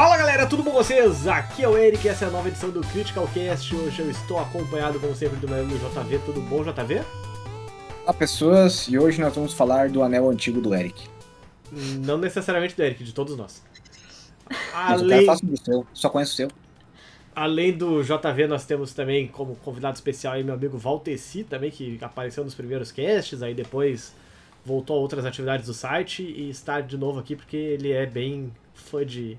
Fala galera, tudo bom com vocês? Aqui é o Eric, essa é a nova edição do Critical Cast. Hoje eu estou acompanhado, como sempre, do meu amigo JV. Tudo bom, JV? Olá pessoas, e hoje nós vamos falar do anel antigo do Eric. Não necessariamente do Eric, de todos nós. Mas falar sobre o seu, só conheço o seu. Além do JV, nós temos também como convidado especial aí meu amigo Valteci, também, que apareceu nos primeiros casts, aí depois voltou a outras atividades do site e está de novo aqui porque ele é bem fã de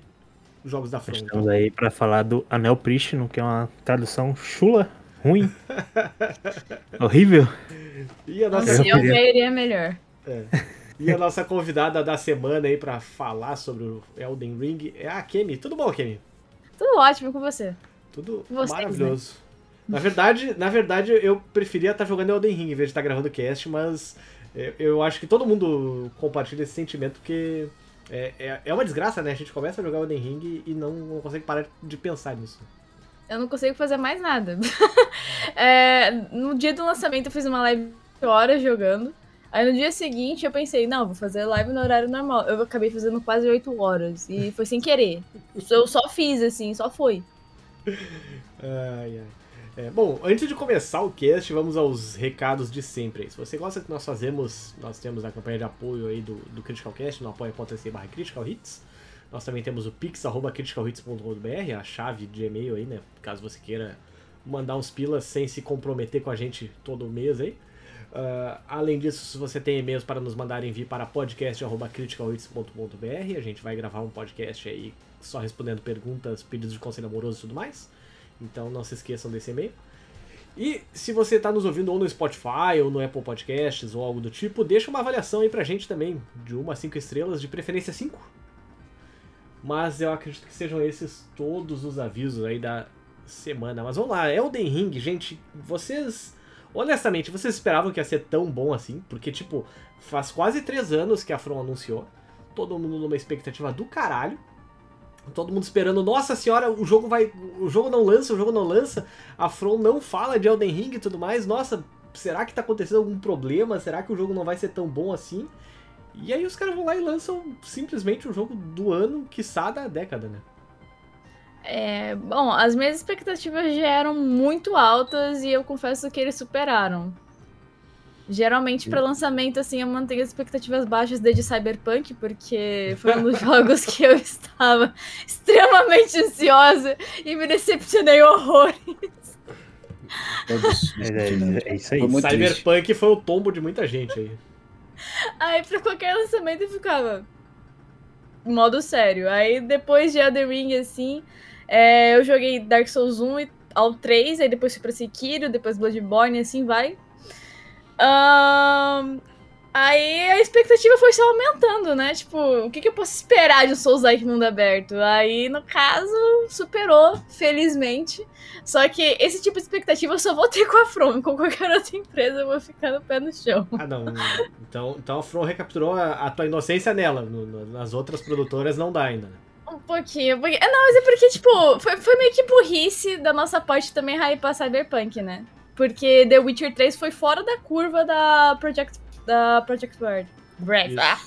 jogos da From. Estamos aí para falar do Anel Prístino, que é uma tradução chula, ruim, horrível. E a nossa, Nossa, eu queria melhor. é. e a nossa convidada da semana aí para falar sobre o Elden Ring é a Kemi. Tudo bom, Kemi? Tudo ótimo com você. Tudo Vocês, maravilhoso. Na verdade, na verdade, eu preferia estar jogando Elden Ring em vez de estar gravando cast, mas eu, eu acho que todo mundo compartilha esse sentimento porque é, é, é uma desgraça, né? A gente começa a jogar Elden Ring e não, não consegue parar de pensar nisso. Eu não consigo fazer mais nada. É, no dia do lançamento eu fiz uma live de horas jogando. Aí no dia seguinte eu pensei, não, vou fazer live no horário normal. Eu acabei fazendo quase 8 horas. E foi sem querer. Eu só fiz, assim, só foi. Ai, ai. É, bom, antes de começar o cast, vamos aos recados de sempre. Se você gosta do que nós fazemos, nós temos a campanha de apoio aí do, do Critical Cast no apoia.se barra Critical Hits. Nós também temos o pix, arroba criticalhits.com.br, a chave de e-mail aí, né? Caso você queira mandar uns pilas sem se comprometer com a gente todo mês aí. Uh, além disso, se você tem e-mails para nos mandar, envie para podcast.criticalhits.com.br. A gente vai gravar um podcast aí só respondendo perguntas, pedidos de conselho amoroso e tudo mais. Então não se esqueçam desse e-mail. E se você está nos ouvindo ou no Spotify ou no Apple Podcasts ou algo do tipo, deixa uma avaliação aí pra gente também, de 1 a 5 estrelas, de preferência 5. Mas eu acredito que sejam esses todos os avisos aí da semana. Mas vamos lá, Elden Ring, gente, vocês. Honestamente, vocês esperavam que ia ser tão bom assim? Porque, tipo, faz quase 3 anos que a From anunciou. Todo mundo numa expectativa do caralho. Todo mundo esperando, nossa senhora, o jogo vai. O jogo não lança, o jogo não lança. A From não fala de Elden Ring e tudo mais. Nossa, será que tá acontecendo algum problema? Será que o jogo não vai ser tão bom assim? E aí os caras vão lá e lançam simplesmente o jogo do ano, quiçá da década, né? É, bom, as minhas expectativas já eram muito altas e eu confesso que eles superaram. Geralmente, para lançamento, assim, eu mantenho as expectativas baixas desde Cyberpunk, porque foi um dos jogos que eu estava extremamente ansiosa e me decepcionei horrores. É, é- é isso aí. Foi muito triste. Cyberpunk foi o tombo de muita gente aí. Aí, pra qualquer lançamento, eu ficava. Modo sério. Aí, depois de Elden Ring, assim, é, eu joguei Dark Souls 1 e- ao 3, aí depois fui pra Sekiro, depois Bloodborne, assim vai. Ahn, aí a expectativa foi só aumentando, né? Tipo, o que, que eu posso esperar de um Souls-like mundo aberto? Aí, no caso, superou, felizmente. Só que esse tipo de expectativa eu só vou ter com a From, com qualquer outra empresa eu vou ficar no pé no chão. Ah, não. Então, então a From recapturou a, a tua inocência nela. No- no- nas outras produtoras não dá ainda. né? Um pouquinho, um pouquinho. É, não, mas é porque, tipo, foi, foi meio que burrice da nossa parte também hypar Cyberpunk, né? Porque The Witcher 3 foi fora da curva da Project, da Project. Isso. Ah,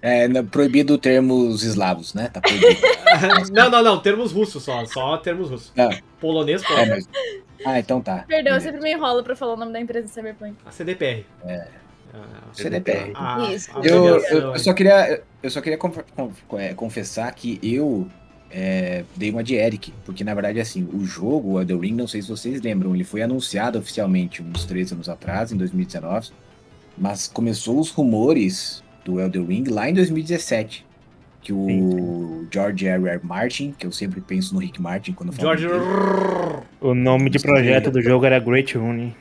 É, não- proibido termos eslavos, né? Tá proibido. não, não, não. Termos russos só. Só termos russos. Ah. Polonês. É, mas... Ah, então tá. perdão, eu sempre me enrolo pra falar o nome da empresa de Cyberpunk. A CDPR. É. A- CDPR. a- Isso. Eu, eu, eu só queria, eu só queria conf- conf- é, confessar que eu é, dei uma de Eric, porque na verdade, assim, o jogo, o Elden Ring, não sei se vocês lembram, ele foi anunciado oficialmente uns três anos atrás, em 2019, mas começou os rumores do Elden Ring lá em 2017, que o George R. R. Martin, que eu sempre penso no Rick Martin quando falo George. dele, O nome de projeto do jogo era Great Rune.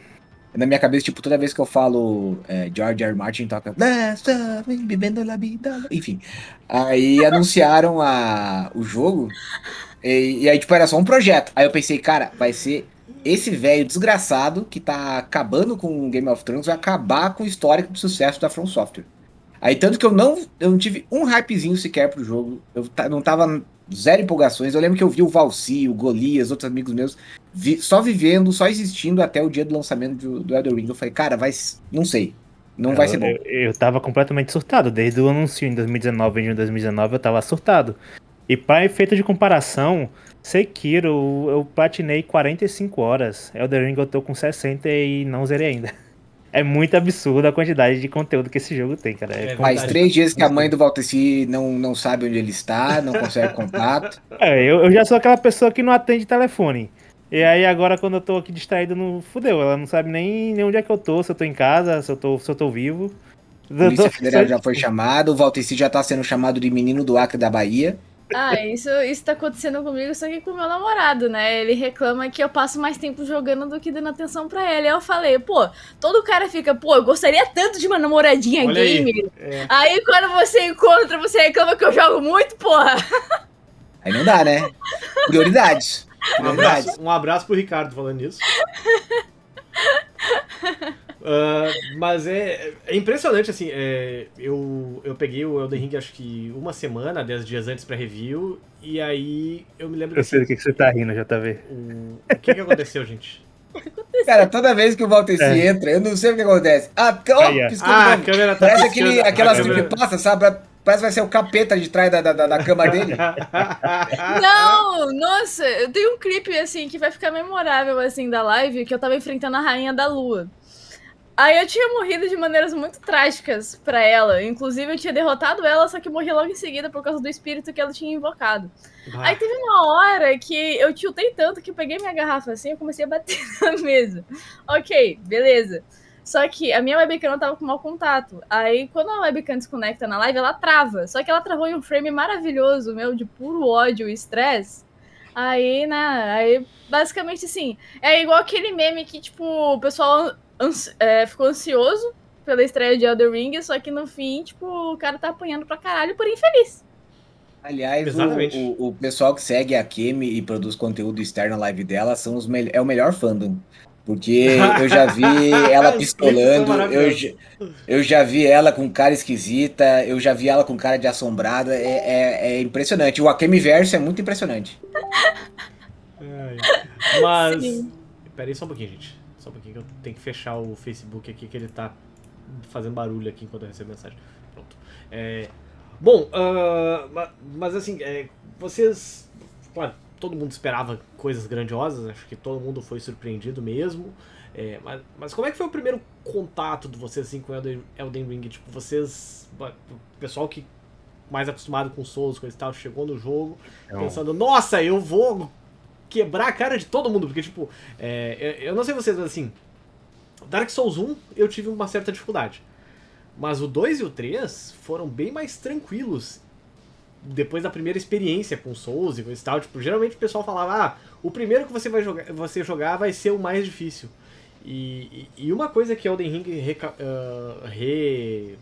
Na minha cabeça, tipo, toda vez que eu falo é, George R. R. Martin, toca. "Nessa, vivendo la vida". Enfim. Aí anunciaram a, o jogo. E, e aí, tipo, era só um projeto. Aí eu pensei, cara, vai ser esse velho desgraçado que tá acabando com Game of Thrones vai acabar com o histórico de sucesso da From Software. Aí tanto que eu não, eu não tive um hypezinho sequer pro jogo. Eu não tava zero empolgações. Eu lembro que eu vi o Valci, o Golias, outros amigos meus, vi- só vivendo, só existindo até o dia do lançamento do, do Elden Ring. Eu falei, cara, vai, não sei, não vai eu, ser bom. Eu, eu tava completamente surtado. Desde o anúncio em 2019, em 2019, eu tava surtado. E para efeito de comparação, Sekiro eu, eu platinei 45 horas. Elden Ring eu tô com 60 e não zerei ainda. É muito absurda a quantidade de conteúdo que esse jogo tem, cara. É É Faz três dias que a mãe do Valteci não, não sabe onde ele está, não consegue contato. É, eu, eu já sou aquela pessoa que não atende telefone. E aí agora quando eu tô aqui distraído, não fudeu. Ela não sabe nem, nem onde é que eu tô, se eu tô em casa, se eu tô, se eu tô vivo. A Polícia Federal já foi chamada, o Valteci já tá sendo chamado de menino do Acre da Bahia. Ah, isso, isso tá acontecendo comigo, só que com o meu namorado, né? Ele reclama que eu passo mais tempo jogando do que dando atenção pra ele. Aí eu falei, pô, todo cara fica, pô, eu gostaria tanto de uma namoradinha Olha aí. gamer. É. Aí quando você encontra, você reclama que eu jogo muito, porra. Aí não dá, né? Prioridades. Um Prioridades. abraço, um abraço pro Ricardo falando nisso. Ah, mas é, é impressionante, assim, é, eu, eu peguei o Elden Ring acho que uma semana, 10 dias antes pra review, e aí eu me lembro Eu que sei do que, que você tá rindo, JV. o, o que que aconteceu, gente? Cara, toda vez que o Valteci É. entra, eu não sei o que acontece. Ah, piscou Ah, a câmera tá Parece aquele, aquelas câmera- creepypastas, sabe? Parece que vai ser o capeta de trás da, da, da, cama dele. Não, nossa, eu tenho um clipe, assim, que vai ficar memorável, assim, da live, que eu tava enfrentando a Rainha da Lua. Aí eu tinha morrido de maneiras muito trágicas pra ela. Inclusive, eu tinha derrotado ela, só que morri logo em seguida por causa do espírito que ela tinha invocado. Ah, Aí teve uma hora que eu tiltei tanto que eu peguei minha garrafa assim e comecei a bater na mesa. Ok, beleza. Só que a minha webcam tava com mau contato. Aí, quando a webcam desconecta na live, ela trava. Só que ela travou em um frame maravilhoso, meu, de puro ódio e estresse. Aí, né, aí, basicamente assim, é igual aquele meme que, tipo, o pessoal ansi- é, ficou ansioso pela estreia de Elder Ring, só que no fim, tipo, o cara tá apanhando pra caralho por infeliz. Aliás, o, o, o pessoal que segue a Kemi e produz conteúdo externo na live dela são os é o melhor fandom. Porque eu já vi ela pistolando, eu, eu já vi ela com cara esquisita, eu já vi ela com cara de assombrada, é, é, é impressionante. O Akemi Verso é muito impressionante. Ai. Mas. Sim. Pera aí só um pouquinho, gente. Só um pouquinho que eu tenho que fechar o Facebook aqui, que ele tá fazendo barulho aqui enquanto eu recebo mensagem. Pronto. É, Bom, ma- mas assim, é, vocês. Claro, todo mundo esperava coisas grandiosas, acho que todo mundo foi surpreendido mesmo. É, mas, mas como é que foi o primeiro contato de vocês assim, com Elden, Elden Ring? Tipo, vocês. O pessoal que mais acostumado com Souls, coisa e tal, chegou no jogo Então, pensando, nossa, eu vou quebrar a cara de todo mundo, porque, tipo, é, eu eu não sei vocês, mas assim, Dark Souls 1 eu tive uma certa dificuldade. Mas o 2 e o 3 foram bem mais tranquilos depois da primeira experiência com Souls e coisa e tal. Tipo, geralmente o pessoal falava, ah, o primeiro que você vai jogar, você jogar vai ser o mais difícil. E, e- uma coisa que Elden Ring reca- ah, re-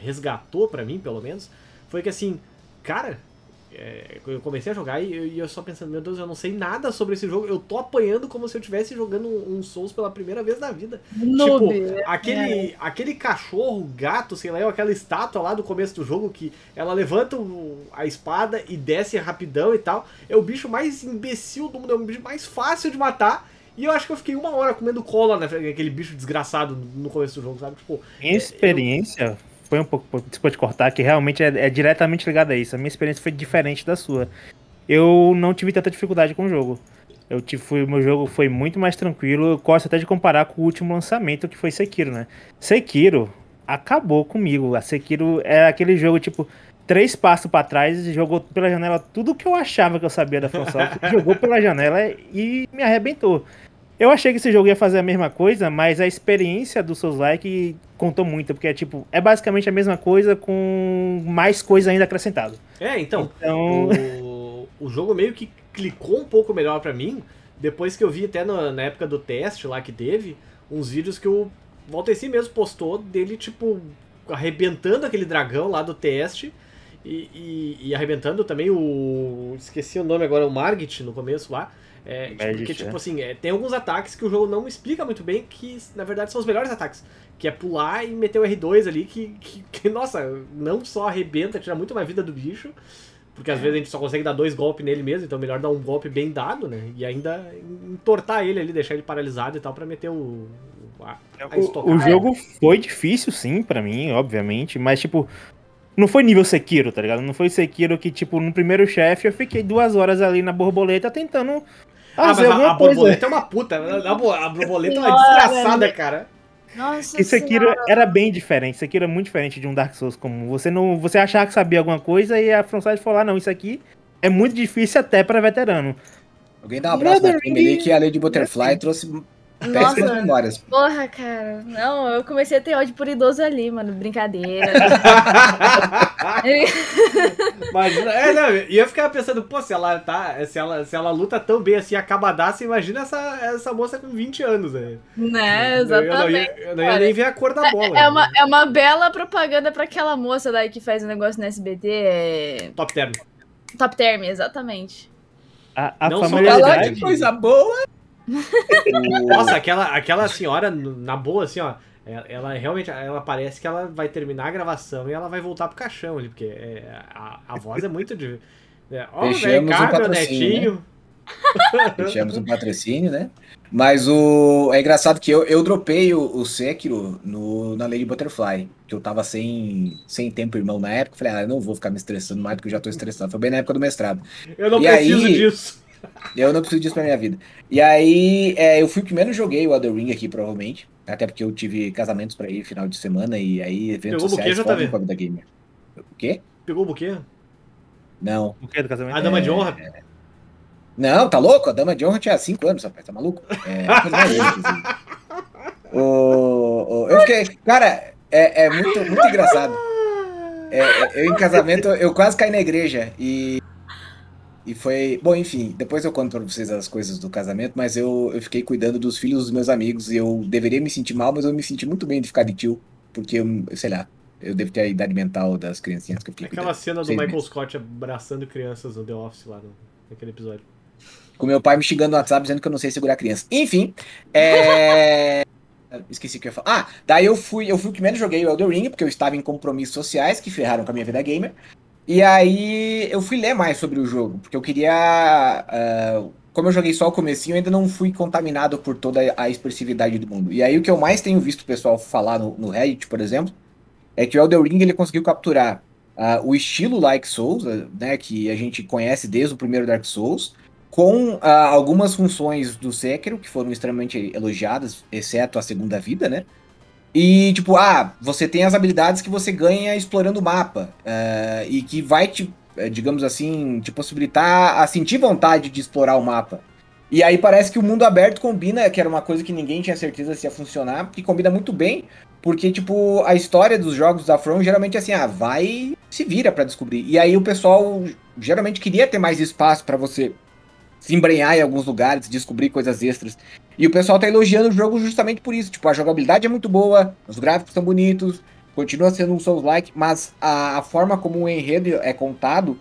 resgatou pra mim, pelo menos, foi que assim, cara, é, eu comecei a jogar e eu, e eu só pensando, meu Deus, eu não sei nada sobre esse jogo, eu tô apanhando como se eu estivesse jogando um, um Souls pela primeira vez na vida. Noob. Tipo, aquele, aquele cachorro, gato, sei lá, ou aquela estátua lá do começo do jogo que ela levanta o- a espada e desce rapidão e tal. É o bicho mais imbecil do mundo, é o bicho mais fácil de matar. E eu acho que eu fiquei uma hora comendo cola naquele bicho desgraçado no começo do jogo, sabe? Tipo, Minha experiência foi um pouco, desculpa te cortar, que realmente é, é diretamente ligada a isso. A minha experiência foi diferente da sua. Eu não tive tanta dificuldade com o jogo. Eu tive, fui- o meu jogo foi muito mais tranquilo. Eu gosto até de comparar com o último lançamento, que foi Sekiro, né? Sekiro acabou comigo. A Sekiro é aquele jogo, tipo, três passos pra trás e jogou pela janela tudo que eu achava que eu sabia da From Software, jogou pela janela e me arrebentou. Eu achei que esse jogo ia fazer a mesma coisa, mas a experiência do Souls Like contou muito, porque é tipo, é basicamente a mesma coisa com mais coisa ainda acrescentado. é, então, Então, o, o jogo meio que clicou um pouco melhor pra mim depois que eu vi até na, na época do teste lá que teve uns vídeos que o Valteci mesmo postou dele, tipo, arrebentando aquele dragão lá do teste e, e- e arrebentando também o. Esqueci o nome agora, o Margit no começo lá. É, tipo, Magic, porque, tipo é. assim, é, tem alguns ataques que o jogo não explica muito bem, que na verdade são os melhores ataques. Que é pular e meter o R2 ali, que, que, que, nossa, não só arrebenta, tira muito mais vida do bicho, porque às vezes a gente só consegue dar dois golpes nele mesmo, então é melhor dar um golpe bem dado, né? E ainda entortar ele ali, deixar ele paralisado e tal, pra meter o. A, a O, o jogo foi difícil, sim, pra mim, obviamente, mas, tipo, não foi nível Sekiro, tá ligado? Não foi Sekiro que, tipo, no primeiro chefe eu fiquei duas horas ali na borboleta tentando Ah, mas fazer a, a borboleta é uma puta. A, a borboleta é uma desgraçada, cara. Nossa E Sekiro Senhora. era bem diferente. Sekiro é muito diferente de um Dark Souls comum. Você não, você achava que sabia alguma coisa e a falou: ah, não, isso aqui é muito difícil até pra veterano. Alguém dá um abraço na Brother, Kimberly que a Lady Butterfly trouxe péssimas Nossa, memórias. porra, cara. Não, eu comecei a ter ódio por idoso ali, mano. Brincadeira. Imagina, é, não, e eu ficava pensando, pô, se ela tá, se ela, se ela luta tão bem assim, acabadaça, imagina essa, essa moça com 20 anos, né? né, Eu não ia, exatamente. eu não ia nem ver a cor da bola. É uma, é uma bela propaganda pra aquela moça daí que faz um negócio no SBT. É... Top term. Top Term, exatamente. A, a Não só Falar de coisa boa. Nossa, aquela, aquela senhora, na boa, assim, ó, ela, ela realmente, ela parece que ela vai terminar a gravação e ela vai voltar pro caixão ali, porque é, a, a voz é muito de... É, ó, Fechamos velho, o Ricardo, patrocínio, netinho. Fechamos um patrocínio, né? Mas o. É engraçado que eu, eu dropei o, o Sekiro no, na Lady Butterfly. Que eu tava sem, sem tempo, irmão, na época. Falei, ah, eu não vou ficar me estressando mais do que eu já tô estressado. Foi bem na época do mestrado. Eu não E preciso aí- disso. Eu não preciso disso pra minha vida. E aí, é, eu fui o que menos joguei o Elden Ring aqui, provavelmente. Até porque eu tive casamentos pra ir final de semana e aí eventos Pegou o buquê, sociais JV? fodem com a vida gamer. O quê? Pegou o buquê? Não. O que do casamento? A dama de É. honra? Não, tá louco? A dama de honra tinha 5 anos, rapaz, tá maluco? É, a coisa mais linda, inclusive. O- o- eu fiquei. Cara, é, é muito, muito engraçado. É, é, eu em casamento, eu quase caí na igreja e. E foi. Bom, enfim, depois eu conto pra vocês as coisas do casamento, mas eu, eu fiquei cuidando dos filhos dos meus amigos e eu deveria me sentir mal, mas eu me senti muito bem de ficar de tio, porque eu, sei lá, eu devo ter a idade mental das criancinhas que eu fiquei Aquela cuidando. cena do Michael meses. Scott abraçando crianças no The Office lá no, naquele episódio. com meu pai me xingando no WhatsApp dizendo que eu não sei segurar criança. Enfim, é... Esqueci o que eu ia falar. Ah, daí eu fui, eu fui o que menos joguei o Elden Ring, porque eu estava em compromissos sociais que ferraram com a minha vida gamer. E aí eu fui ler mais sobre o jogo, porque eu queria. ah, como eu joguei só o comecinho, eu ainda não fui contaminado por toda a expressividade do mundo. E aí o que eu mais tenho visto o pessoal falar no, no Reddit, por exemplo, é que o Elden Ring ele conseguiu capturar ah, o estilo Like Souls, né, que a gente conhece desde o primeiro Dark Souls, com ah, algumas funções do Sekiro que foram extremamente elogiadas, exceto a segunda vida, né? E tipo, ah, você tem as habilidades que você ganha explorando o mapa ah, e que vai te, eh, digamos assim, te possibilitar a sentir vontade de explorar o mapa. E aí parece que o mundo aberto combina, que era uma coisa que ninguém tinha certeza se ia funcionar, que combina muito bem, porque tipo, a história dos jogos da From geralmente é assim, ah, vai, se vira pra descobrir. E aí o pessoal geralmente queria ter mais espaço pra você se embrenhar em alguns lugares, descobrir coisas extras. E o pessoal tá elogiando o jogo justamente por isso. Tipo, a jogabilidade é muito boa, os gráficos são bonitos, continua sendo um Souls-like, mas a, a forma como o enredo é contado,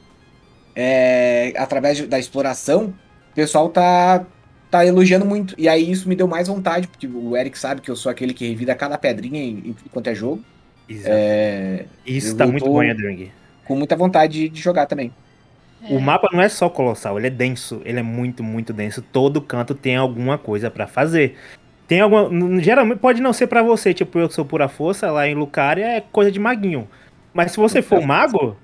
é, através de- da exploração, o pessoal tá, tá elogiando muito. E aí isso me deu mais vontade, porque o Eric sabe que eu sou aquele que revida cada pedrinha em, em tudo quanto é jogo. Exato. É, Isso tá muito bom Ring. com muita vontade de, de jogar também. O mapa não é só colossal, ele é denso, ele é muito, muito denso. Todo canto tem alguma coisa pra fazer. Tem alguma. Geralmente pode não ser pra você, tipo, eu que sou pura força, lá em Lucaria é coisa de maguinho. Mas se você for mago,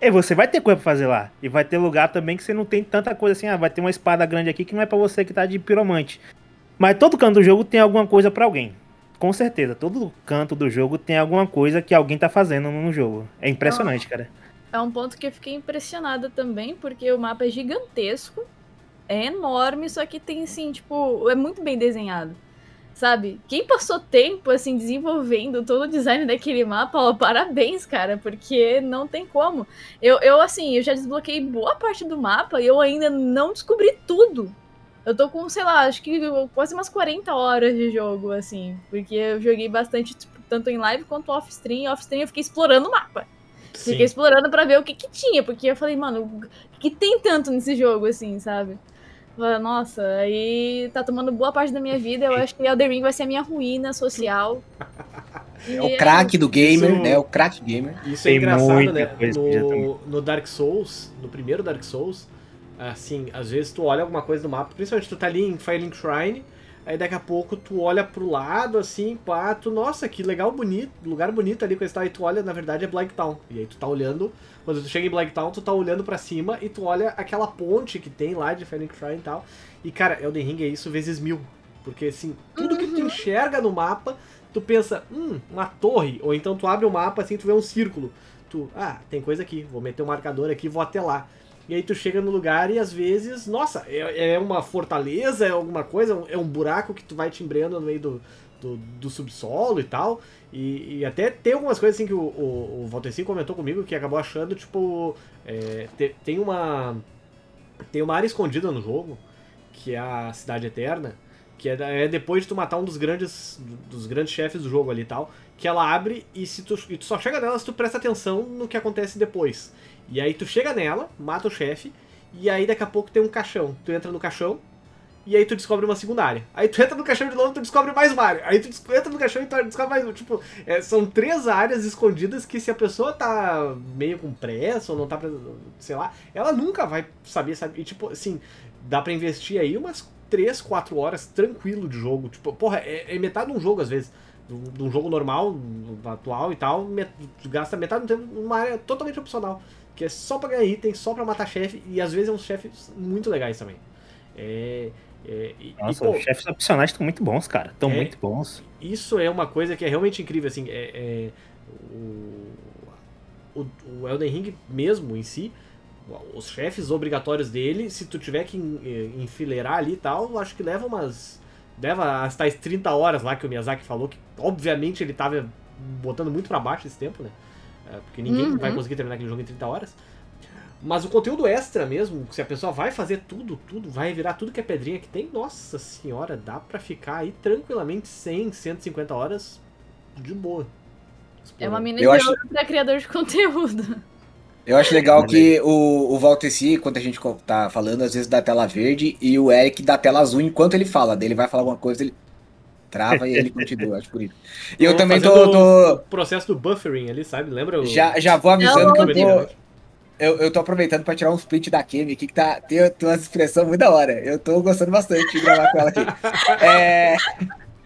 é, você vai ter coisa pra fazer lá. E vai ter lugar também que você não tem tanta coisa assim, ah, vai ter uma espada grande aqui que não é pra você que tá de piromante. Mas todo canto do jogo tem alguma coisa pra alguém. Com certeza, todo canto do jogo tem alguma coisa que alguém tá fazendo no jogo. É impressionante, cara. É um ponto que eu fiquei impressionada também, porque o mapa é gigantesco, é enorme, só que tem, assim, tipo, é muito bem desenhado. Sabe? Quem passou tempo, assim, desenvolvendo todo o design daquele mapa, ó, parabéns, cara, porque não tem como. Eu, eu, assim, eu já desbloqueei boa parte do mapa e eu ainda não descobri tudo. Eu tô com, sei lá, acho que quase umas 40 horas de jogo, assim, porque eu joguei bastante, tipo, tanto em live quanto off-stream. Off-stream eu fiquei explorando o mapa. Sim. Fiquei explorando pra ver o que que tinha, porque eu falei, mano, o que tem tanto nesse jogo, assim, sabe? Nossa, aí tá tomando boa parte da minha vida. Eu acho que Elden Ring vai ser a minha ruína social. É o craque do gamer, Isso- né? O craque gamer. Isso é Tem engraçado, né? No, no Dark Souls, no primeiro Dark Souls, assim, às vezes tu olha alguma coisa no mapa, principalmente tu tá ali em Firelink Shrine, aí daqui a pouco tu olha pro lado, assim, pá, tu, nossa, que legal, bonito, lugar bonito ali, coisa e tal, e tu olha, na verdade, é Black Town. E aí tu tá olhando, quando tu chega em Black Town, tu tá olhando pra cima e tu olha aquela ponte que tem lá de Firelink Shrine e tal. E, cara, Elden Ring é isso vezes mil. Porque, assim, tudo que tu enxerga no mapa, tu pensa, hum, uma torre. Ou então tu abre o mapa, assim, tu vê um círculo. Tu, ah, tem coisa aqui, vou meter um marcador aqui, vou até lá. E aí tu chega no lugar e às vezes, nossa, é, é uma fortaleza, é alguma coisa, é um buraco que tu vai te embreando no meio do, do, do subsolo e tal. E, e até tem algumas coisas assim que o, o, o comentou comigo que acabou achando, tipo, é, te- tem uma. Tem uma área escondida no jogo, que é a Cidade Eterna, que é, é depois de tu matar um dos grandes dos grandes chefes do jogo ali e tal, que ela abre e se tu, e tu só chega nela se tu presta atenção no que acontece depois. E aí tu chega nela, mata o chefe, e aí daqui a pouco tem um caixão. Tu entra no caixão, e aí tu descobre uma segunda área. Aí tu entra no caixão de novo, tu descobre mais uma área. Aí tu entra no caixão e tu descobre mais uma. Tipo, é, são três áreas escondidas que se a pessoa tá meio com pressa ou não tá, sei lá, ela nunca vai saber, sabe? E tipo, assim, dá pra investir aí umas 3, 4 horas tranquilo de jogo. Tipo, porra, é, é metade de um jogo às vezes. De um- jogo normal, atual e tal, met- gasta metade do tempo numa área totalmente opcional. Que é só pra ganhar item, só pra matar chefe, e às vezes é uns chefes muito legais também. É. é e- e, Nossa, pô, os chefes opcionais estão muito bons, cara. Estão É. muito bons. isso é uma coisa que é realmente incrível, assim, é, é o, o, Elden Ring mesmo em si, os chefes obrigatórios dele, se tu tiver que eh, enfileirar ali e tal, acho que leva umas, leva as tais 30 horas lá que o Miyazaki falou, que obviamente ele tava botando muito pra baixo esse tempo, né, É, porque ninguém Uhum. vai conseguir terminar aquele jogo em 30 horas, mas o conteúdo extra mesmo, se a pessoa vai fazer tudo, tudo, vai virar tudo que é pedrinha que tem, nossa senhora, dá pra ficar aí tranquilamente 100, 150 horas de boa. É uma mina de acho- ouro pra criador de conteúdo. Eu acho legal que o, o Valteci, quando a gente tá falando, às vezes dá tela verde e o Eric dá tela azul enquanto ele fala. Daí ele vai falar alguma coisa, ele trava e ele continua. Acho por isso. E eu Tô também tô, tô- O processo do buffering ali, sabe? Lembra? o- já, já vou avisando que eu Não, tô, eu, eu tô aproveitando pra tirar um split da Kemi aqui, que tá, tem, tem uma expressão muito da hora. Eu tô gostando bastante de gravar com ela aqui. É,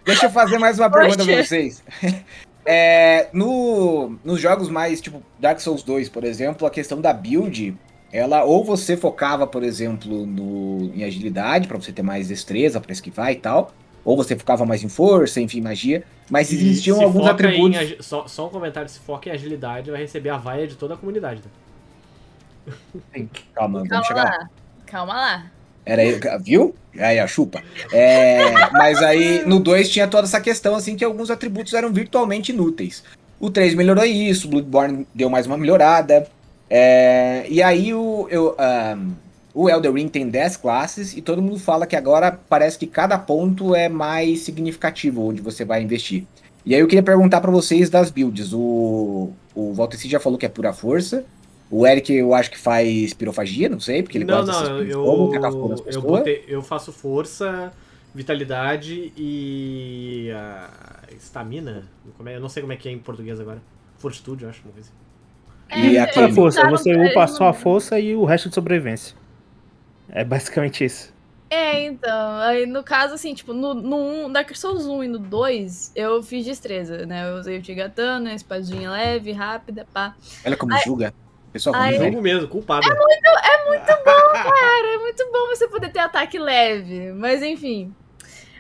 deixa eu fazer mais uma pergunta pra vocês. É, no, nos jogos mais, tipo, Dark Souls 2, por exemplo, a questão da build, ela ou você focava, por exemplo, no, em agilidade, pra você ter mais destreza pra esquivar e tal, ou você focava mais em força, enfim, magia, mas E existiam se alguns foca atributos... em só, só um comentário: se foca em agilidade, vai receber a vaia de toda a comunidade. Tá? Calma, vamos Calma chegar lá. lá. Calma lá. Era aí, viu? Aí, a chupa. É, mas aí no 2 tinha toda essa questão assim que alguns atributos eram virtualmente inúteis. O 3 melhorou isso, o Bloodborne deu mais uma melhorada. É, e aí o, eu, ahn, o Elder Ring tem 10 classes e todo mundo fala que agora parece que cada ponto é mais significativo onde você vai investir. E aí eu queria perguntar pra vocês das builds. O, o Valteci já falou que é pura força. O Eric eu acho que faz pirofagia, não sei, porque ele não, gosta não, dessas eu, fogo, tacar fogo nas eu, botei- eu faço força, vitalidade e. estamina. É? Eu não sei como é que é em português agora. Fortitude, eu acho. Uma coisa assim. E É, a Só a Kemi? força, você upa só a força e o resto de sobrevivência. É basicamente isso. É, então, aí no caso, assim, tipo, no, no 1, Dark Souls 1 e no 2, eu fiz destreza, né? Eu usei o Tigatana, espadinha leve, rápida, pá. Olha como julga. Pessoal, como julga. Jogo mesmo, culpado. Cara, é muito bom você poder ter ataque leve, mas enfim.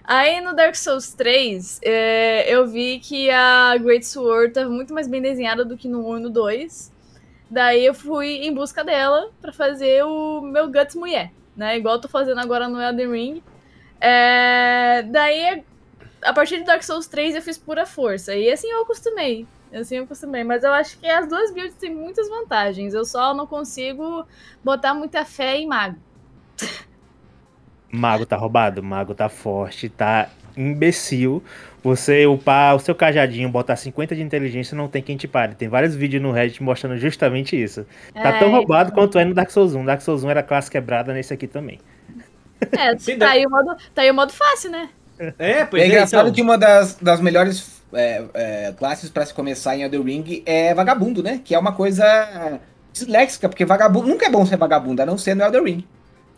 Aí no Dark Souls 3, é, eu vi que a Great Sword tava muito mais bem desenhada do que no 1 e no 2. Daí eu fui em busca dela pra fazer o meu Guts Mulher, né? Igual eu tô fazendo agora no Elden Ring. É, daí, a partir de Dark Souls 3, eu fiz pura força. E assim eu acostumei. Assim eu acostumei. Mas eu acho que as duas builds têm muitas vantagens. Eu só não consigo botar muita fé em mago. Mago tá roubado, mago tá forte, tá imbecil. Você upar o seu cajadinho, botar 50 de inteligência, não tem quem te pare. Tem vários vídeos no Reddit mostrando justamente isso. Tá É, tão roubado quanto é no Dark Souls 1. Dark Souls 1 era classe quebrada nesse aqui também. É, tá, aí o modo, tá aí o modo fácil, né? É, pois é é, engraçado então. que uma das, das melhores é, é, classes pra se começar em Elden Ring é vagabundo, né? Que é uma coisa disléxica, porque vagabundo nunca é bom ser vagabundo, a não ser no Elden Ring.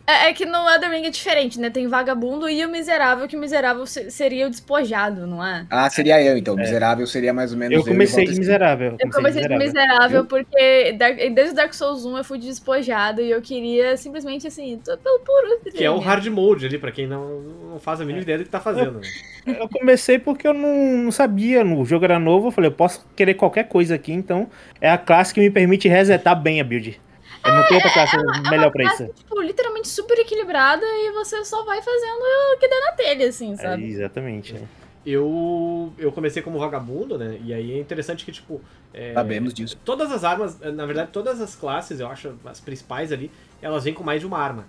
É, é que no Elden Ring é diferente, né? Tem vagabundo e o miserável, que o miserável se- seria o despojado, não é? Ah, seria eu, então. Miserável seria mais ou menos Eu e comecei Walter de miserável. Eu comecei de miserável porque desde o Dark Souls 1 eu fui despojado e eu queria simplesmente assim, tô pelo puro. Que é o né? hard mode ali, pra quem não, não faz a mínima ideia do que tá fazendo. né? Eu comecei porque eu não, não sabia, no jogo era novo, eu falei, eu posso querer qualquer coisa aqui, então é a classe que me permite resetar bem a build. Eu não tenho outra classe melhor pra isso. Tipo, literalmente super equilibrada e você só vai fazendo o que der na telha, assim, É, sabe? exatamente. é. Eu, eu comecei como vagabundo, né? E aí é interessante que, tipo. é, Sabemos disso. Todas as armas, na verdade, todas as classes, eu acho, as principais ali, elas vêm com mais de uma arma.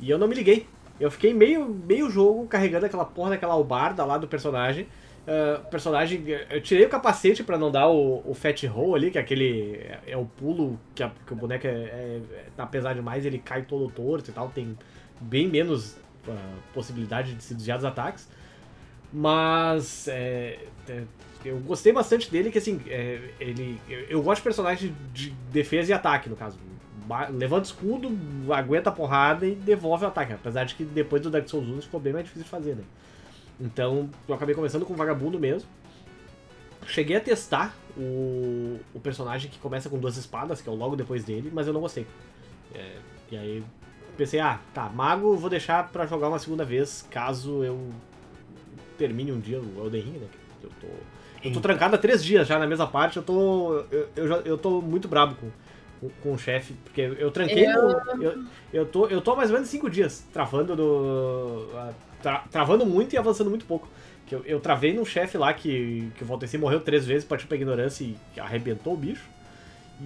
E eu não me liguei. Eu fiquei meio, meio jogo carregando aquela porra daquela albarda lá do personagem. Ah, personagem. Eu tirei o capacete pra não dar o, o fat roll ali, que é aquele. É, é o pulo que, a- que o boneco é, é, é- tá pesado demais, ele cai todo torto e tal. Tem bem menos ah, possibilidade de se desviar dos ataques. Mas. é, é, eu gostei bastante dele, que assim, ele. Eu, eu gosto de personagem de defesa e ataque, no caso. Levanta escudo, aguenta a porrada e devolve o ataque. Apesar de que depois do Dark Souls 1 ficou bem mais difícil de fazer, né? Então, eu acabei começando com vagabundo mesmo. Cheguei a testar o, o personagem que começa com duas espadas, que é o logo depois dele, mas eu não gostei. É, e aí pensei, ah, tá, mago vou deixar pra jogar uma segunda vez, caso eu termine um dia o Elden Ring, né? Eu tô, eu tô trancado há três dias já na mesma parte, eu tô. Eu, eu, já, eu tô muito brabo com, com, com o chefe, porque eu tranquei no- eu, eu, tô, eu tô há mais ou menos cinco dias travando no. ah, tra- travando muito e avançando muito pouco. Que eu, eu travei num chefe lá que, que o Valteci morreu três vezes, partiu pra ignorância e arrebentou o bicho.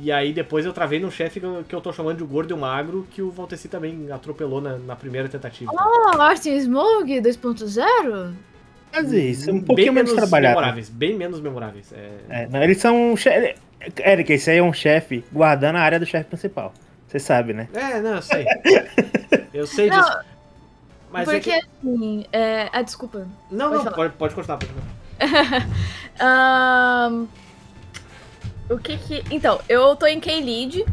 E aí depois eu travei num chefe que eu, que eu tô chamando de gordo e o magro, que o Valteci também atropelou na, na primeira tentativa. Oh, Austin Smoke 2.0? Mas isso, é um pouquinho bem menos trabalhado. memoráveis, bem menos memoráveis. É, É, não, eles são. Um Eric, esse aí é um chefe guardando a área do chefe principal. Você sabe, né? É, não, eu sei. Eu sei Não, disso. Mas Porque é que... assim, é... ah, desculpa. Não, pode não, falar. pode, pode continuar. Pode continuar. Ahn, O que que. Então, eu tô em K-Lead.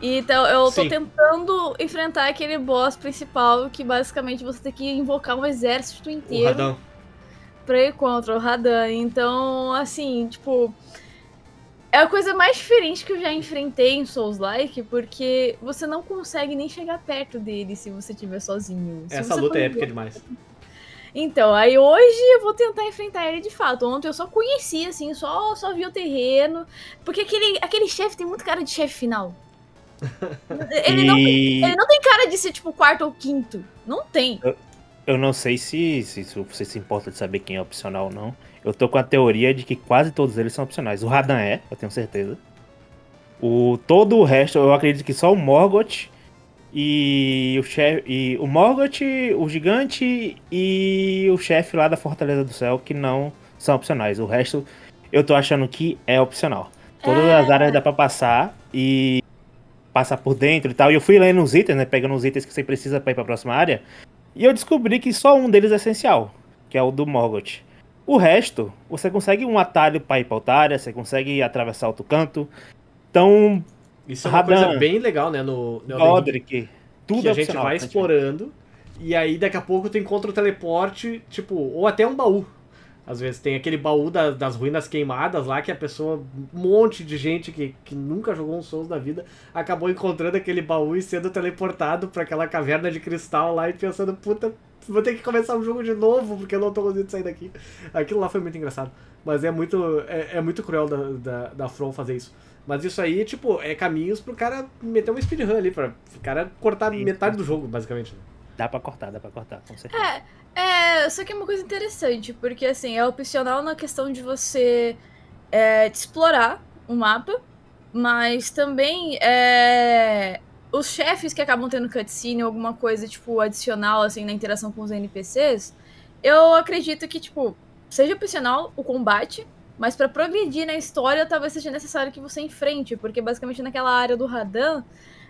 Então, eu tô Sim. tentando enfrentar aquele boss principal que basicamente você tem que invocar um exército O inteiro Radão. pra ir contra o Radan. Então, assim, tipo. É a coisa mais diferente que eu já enfrentei em Souls-like, porque você não consegue nem chegar perto dele se você estiver sozinho. Se Essa luta é épica demais. então, aí hoje eu vou tentar enfrentar ele de fato. Ontem eu só conheci, assim, só, só vi o terreno. Porque aquele, aquele chefe tem muito cara de chefe final. ele, não, e ele não tem cara de ser, tipo, quarto ou quinto. Não tem. eu não sei se, se, se você se importa de saber quem é opcional ou não. Eu tô com a teoria de que quase todos eles são opcionais. O Radan é, eu tenho certeza. O, todo o resto, eu acredito que só o Morgoth e o chefe. E o Morgoth, o gigante e o chefe lá da Fortaleza do Céu, que não são opcionais. O resto eu tô achando que é opcional. Todas as áreas dá pra passar e passar por dentro e tal. E eu fui lendo os itens, né? Pegando os itens que você precisa pra ir pra próxima área. E eu descobri que só um deles é essencial, que é o do Morgoth. O resto, você consegue um atalho pra ir pra outra área, você consegue atravessar outro canto. Então, Isso é uma Radan. coisa bem legal, né? No, no Godric, tudo que é a gente vai explorando e aí daqui a pouco tu encontra o teleporte, tipo, ou até um baú. Às vezes tem aquele baú da- das ruínas queimadas lá que a pessoa, um monte de gente que, que nunca jogou um Souls da vida, acabou encontrando aquele baú e sendo teleportado pra aquela caverna de cristal lá e pensando, puta, vou ter que começar o jogo de novo porque eu não tô conseguindo sair daqui. Aquilo lá foi muito engraçado. Mas é muito, é, é muito cruel da, da, da From fazer isso. Mas isso aí, tipo, é caminhos pro cara meter uma speedrun ali, pra o cara cortar Sim. metade do jogo, basicamente. né? Dá pra cortar, dá pra cortar, com certeza. É, só que é uma coisa interessante, porque assim, é opcional na questão de você é, de explorar o mapa, mas também é, os chefes que acabam tendo cutscene ou alguma coisa, tipo, adicional, assim, na interação com os NPCs, eu acredito que, tipo, seja opcional o combate, mas pra progredir na história, talvez seja necessário que você enfrente, porque basicamente naquela área do Radan,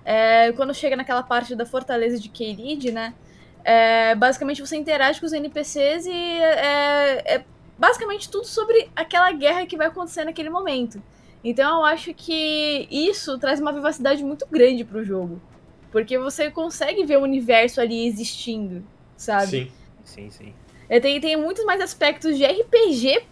é, quando chega naquela parte da fortaleza de Kerid, né, É, basicamente você interage com os NPCs e é, é basicamente tudo sobre aquela guerra que vai acontecer naquele momento. Então eu acho que isso traz uma vivacidade muito grande pro jogo. Porque você consegue ver o universo ali existindo, sabe? Sim. Sim, sim. É, tem, tem muitos mais aspectos de RPG,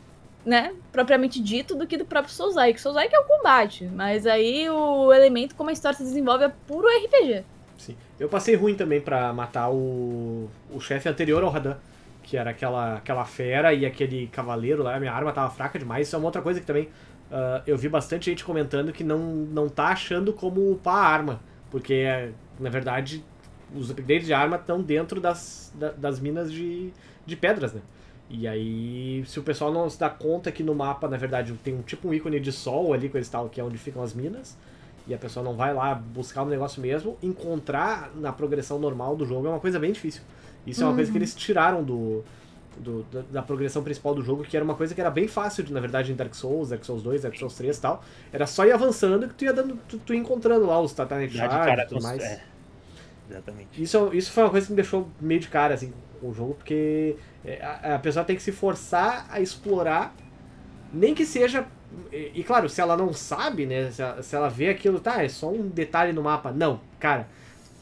né? Propriamente dito, do que do próprio Soulsike. Soulsike é o combate, mas aí o elemento como a história se desenvolve é puro RPG. Sim. Eu passei ruim também pra matar o, o chefe anterior ao Radan. Que era aquela, aquela fera e aquele cavaleiro lá. Minha arma tava fraca demais. Isso é uma outra coisa que também ah, eu vi bastante gente comentando que não, não tá achando como upar a arma. Porque, na verdade, os upgrades de arma estão dentro das, da- das minas de, de pedras, né? E aí, se o pessoal não se dá conta que no mapa, na verdade, tem um tipo um ícone de sol ali, coisa e tal, que é onde ficam as minas, e a pessoa não vai lá buscar o negócio mesmo, encontrar na progressão normal do jogo é uma coisa bem difícil. Isso é uma coisa que eles tiraram do, do- da, da progressão principal do jogo, que era uma coisa que era bem fácil, na verdade, em Dark Souls, Dark Souls 2, Dark Souls 3 e tal. Era só ir avançando que tu ia dando, tu, tu ia encontrando lá os Titanic Dá de Shard cara e tudo mais. é, exatamente. Isso, isso foi uma coisa que me deixou meio de cara, assim, com o jogo, porque é, a, a pessoa tem que se forçar a explorar, nem que seja. E, e, claro, se ela não sabe, né? Se ela, se ela vê aquilo, tá, é só um detalhe no mapa. Não, cara,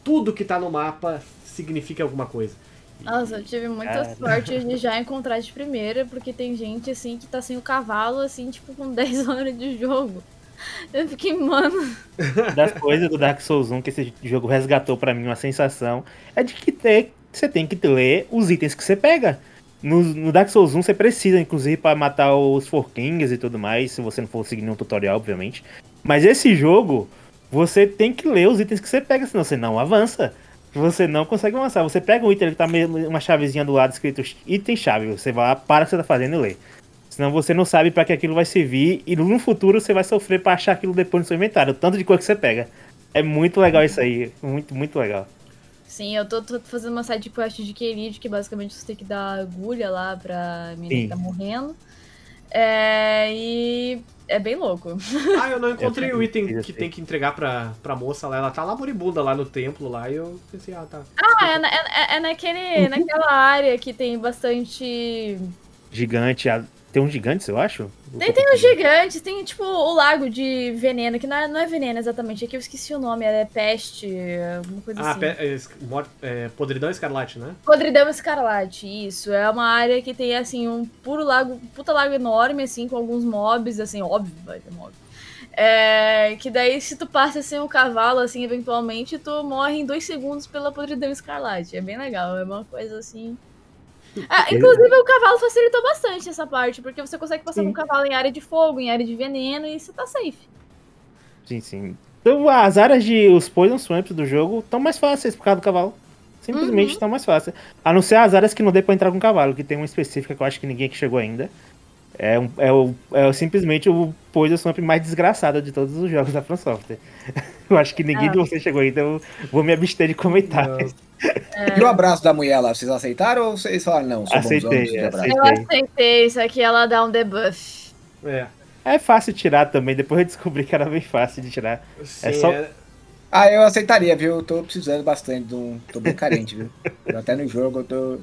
tudo que tá no mapa significa alguma coisa. Nossa, eu tive muita Cara. sorte de já encontrar de primeira, porque tem gente assim que tá sem o cavalo, assim, tipo, com 10 horas de jogo. Eu fiquei, mano. das coisas do Dark Souls 1 que esse jogo resgatou pra mim uma sensação é de que ter, você tem que ler os itens que você pega. No, no Dark Souls 1 você precisa, inclusive, pra matar os Forkings e tudo mais, se você não for seguir nenhum tutorial, obviamente. Mas esse jogo, você tem que ler os itens que você pega, senão você não avança. Você não consegue avançar. Você pega um item, ele tá uma chavezinha do lado escrito item-chave. Você vai lá, para o que você tá fazendo e lê. Senão você não sabe pra que aquilo vai servir e no futuro você vai sofrer pra achar aquilo depois no seu inventário. Tanto de coisa que você pega. É muito legal isso aí. Muito, muito legal. Sim, eu tô, tô fazendo uma side quest de Kerid, que basicamente você tem que dar agulha lá pra menina Sim. que tá morrendo. É, e é bem louco. Ah, eu não encontrei Eu o item que tem que entregar pra, pra moça lá. Ela tá lá moribunda lá no templo lá e eu pensei, ah, tá. Ah, é, na- é, é naquele, naquela área que tem bastante. Gigante. a- Tem uns gigantes, eu acho? Tem, tem os gigantes, tem tipo o lago de veneno, que não é, não é veneno exatamente, aqui eu esqueci o nome, é peste, alguma coisa Ah, assim. pe- é, é, podridão escarlate, né? Podridão Escarlate, isso. É uma área que tem, assim, um puro lago, um puta lago enorme, assim, com alguns mobs, assim, óbvio, vai ter mob. É, que daí, se tu passa sem o cavalo, assim, eventualmente, tu morre em dois segundos pela podridão escarlate. É bem legal, é uma coisa assim. Ah, inclusive, o cavalo facilitou bastante essa parte, porque você consegue passar Sim. com o cavalo em área de fogo, em área de veneno, e você tá safe. Sim, sim. Então, as áreas de. Os Poison Swamps do jogo estão mais fáceis por causa do cavalo. Simplesmente Uhum. estão mais fáceis. A não ser as áreas que não dê pra entrar com cavalo, que tem uma específica que eu acho que ninguém que chegou ainda. É, um, é, o, é o- simplesmente o Poison Swamp mais desgraçado de todos os jogos da From Software. Eu acho que ninguém Ah. de vocês chegou ainda, eu vou me abster de comentar. Não. E o abraço da mulher lá, vocês aceitaram ou vocês falaram não? Bonzão, Aceitei, aceitei. Eu aceitei isso aqui, ela dá um debuff. É. É fácil tirar também, depois eu descobri que era bem fácil de tirar. Sim, só- é- Ah, eu aceitaria, viu? Eu tô precisando bastante de um. Tô bem carente, viu? Até no jogo eu tô.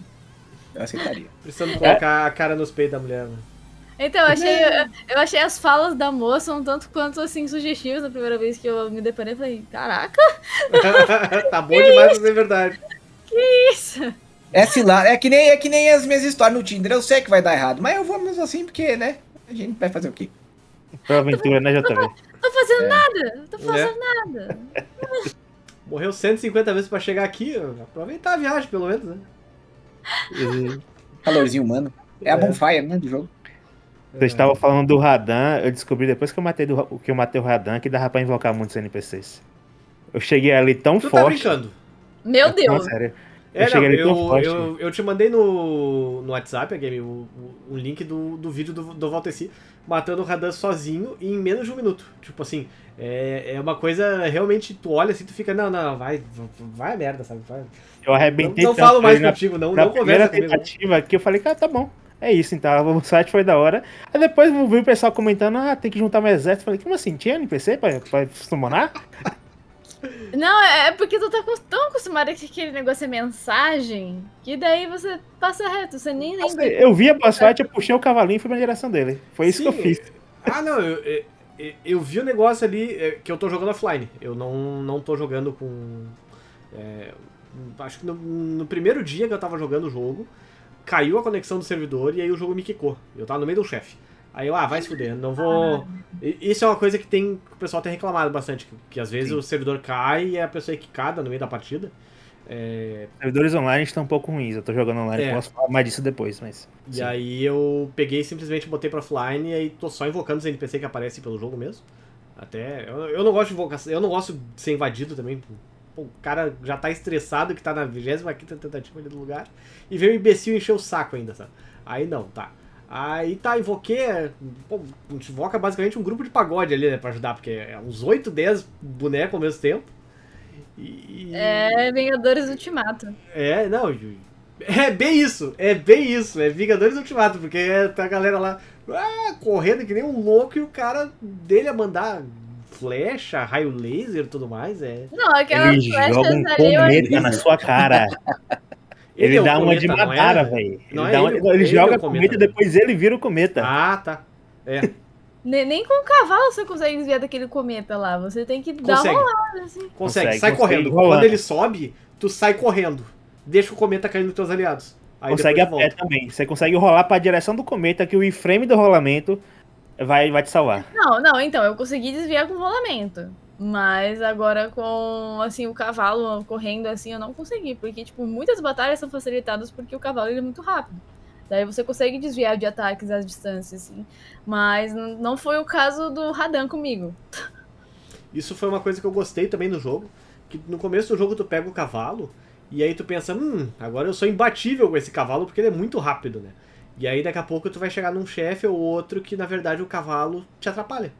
Eu aceitaria. precisando colocar a cara nos peitos da mulher, né? Então, eu achei, eu, eu achei as falas da moça um tanto quanto assim sugestivas na primeira vez que eu me deparei. Eu falei, caraca, tá bom demais pra ser verdade. isso! É cilada, é que nem, é que nem as minhas histórias no Tinder. Eu sei que vai dar errado, mas eu vou mesmo assim, porque, né? A gente vai fazer o quê? Uma aventura, né, JV? Tô fazendo É. nada, tô fazendo nada. Morreu 150 vezes pra chegar aqui, aproveitar a viagem, pelo menos, né? Calorzinho humano. É, a É. bonfire, né? Do jogo. Vocês estavam falando do Radan, eu descobri depois que eu matei, do, que eu matei o Radan que dava pra invocar muitos NPCs. Eu cheguei ali tão Tu tá forte. brincando. Meu Não, Deus! sério. É, Eu cheguei não, ali tão eu, forte. eu, eu te mandei no, no WhatsApp, a game, o, o, o link do, do vídeo do, do Valteci matando o Radan sozinho em menos de um minuto. Tipo assim, é, é uma coisa realmente, tu olha assim, tu fica, não, não, vai, vai a merda, sabe? Vai. Eu Não, arrebentei não tanto falo mais na, contigo, não, na não primeira conversa comigo. tentativa que eu falei, cara, tá bom. É isso, então. O site foi da hora. Aí depois eu vi o pessoal comentando, ah, tem que juntar mais exército. Eu falei, como assim? Tinha NPC pra, pra summonar? Não, é porque tu tá tão acostumado que aquele negócio é mensagem, que daí você passa reto, você nem lembra. Eu vi a boss fight, eu puxei o cavalinho e fui na direção dele. Foi isso que eu fiz. Ah, não, eu, eu, eu- eu vi o negócio ali é, que eu tô jogando offline. Eu não, não tô jogando com. é, acho que no, no primeiro dia que eu tava jogando o jogo, caiu a conexão do servidor e aí o jogo me quicou. Eu tava no meio do chefe. Aí eu, ah, vai se fuder, não vou. E- Isso é uma coisa que tem. o pessoal tem reclamado bastante. Que, que às vezes Sim. o servidor cai e a pessoa é quicada no meio da partida. É, Servidores online estão um pouco ruins. Eu tô jogando online, É. posso falar mais disso depois, mas. E sim. aí eu peguei e simplesmente botei pra offline e aí tô só invocando os NPC que aparecem pelo jogo mesmo. Até. Eu, eu não gosto de invocação. Eu não gosto de ser invadido também. Pô, o cara já tá estressado que tá na 25 tentativa ali do lugar. E veio o imbecil encher o saco ainda, sabe? Aí não, tá. Aí tá, invoquei. é, Pô, a gente invoca basicamente um grupo de pagode ali, né, pra ajudar, porque é uns 8, 10 bonecos ao mesmo tempo. E. É Vingadores Ultimato. É, não. É bem isso, é bem isso. É Vingadores Ultimato, porque é- tá a galera lá ah, correndo que nem um louco e o cara dele a mandar flecha, raio laser e tudo mais. É. Não, aquelas Ele flechas joga um ali eu cometa na sua cara. Ele, é o dá uma de cometa, não é? Madara, velho. Ele, Não é dá uma- ele- ele ele é joga o cometa, cometa e depois ele vira o cometa. Ah, tá. É, Ne- Nem com o cavalo você consegue desviar daquele cometa lá. Você tem que dar consegue. uma rolada, assim. Consegue, Consegue, sai consegue correndo. rolando. Quando ele sobe, tu sai correndo. Deixa o cometa cair nos teus aliados. Aí consegue a pé volta. também. Você consegue rolar pra direção do cometa que o iframe do rolamento vai, vai te salvar. Não, não, então, eu consegui desviar com rolamento. Mas agora com, assim, o cavalo correndo assim, eu não consegui. Porque, tipo, muitas batalhas são facilitadas porque o cavalo ele é muito rápido. Daí você consegue desviar de ataques às distâncias, assim. Mas não foi o caso do Radan comigo. Isso foi uma coisa que eu gostei também do jogo. Que no começo do jogo tu pega o cavalo e aí tu pensa, hum, agora eu sou imbatível com esse cavalo porque ele é muito rápido, né? E aí daqui a pouco tu vai chegar num chefe ou outro que na verdade o cavalo te atrapalha.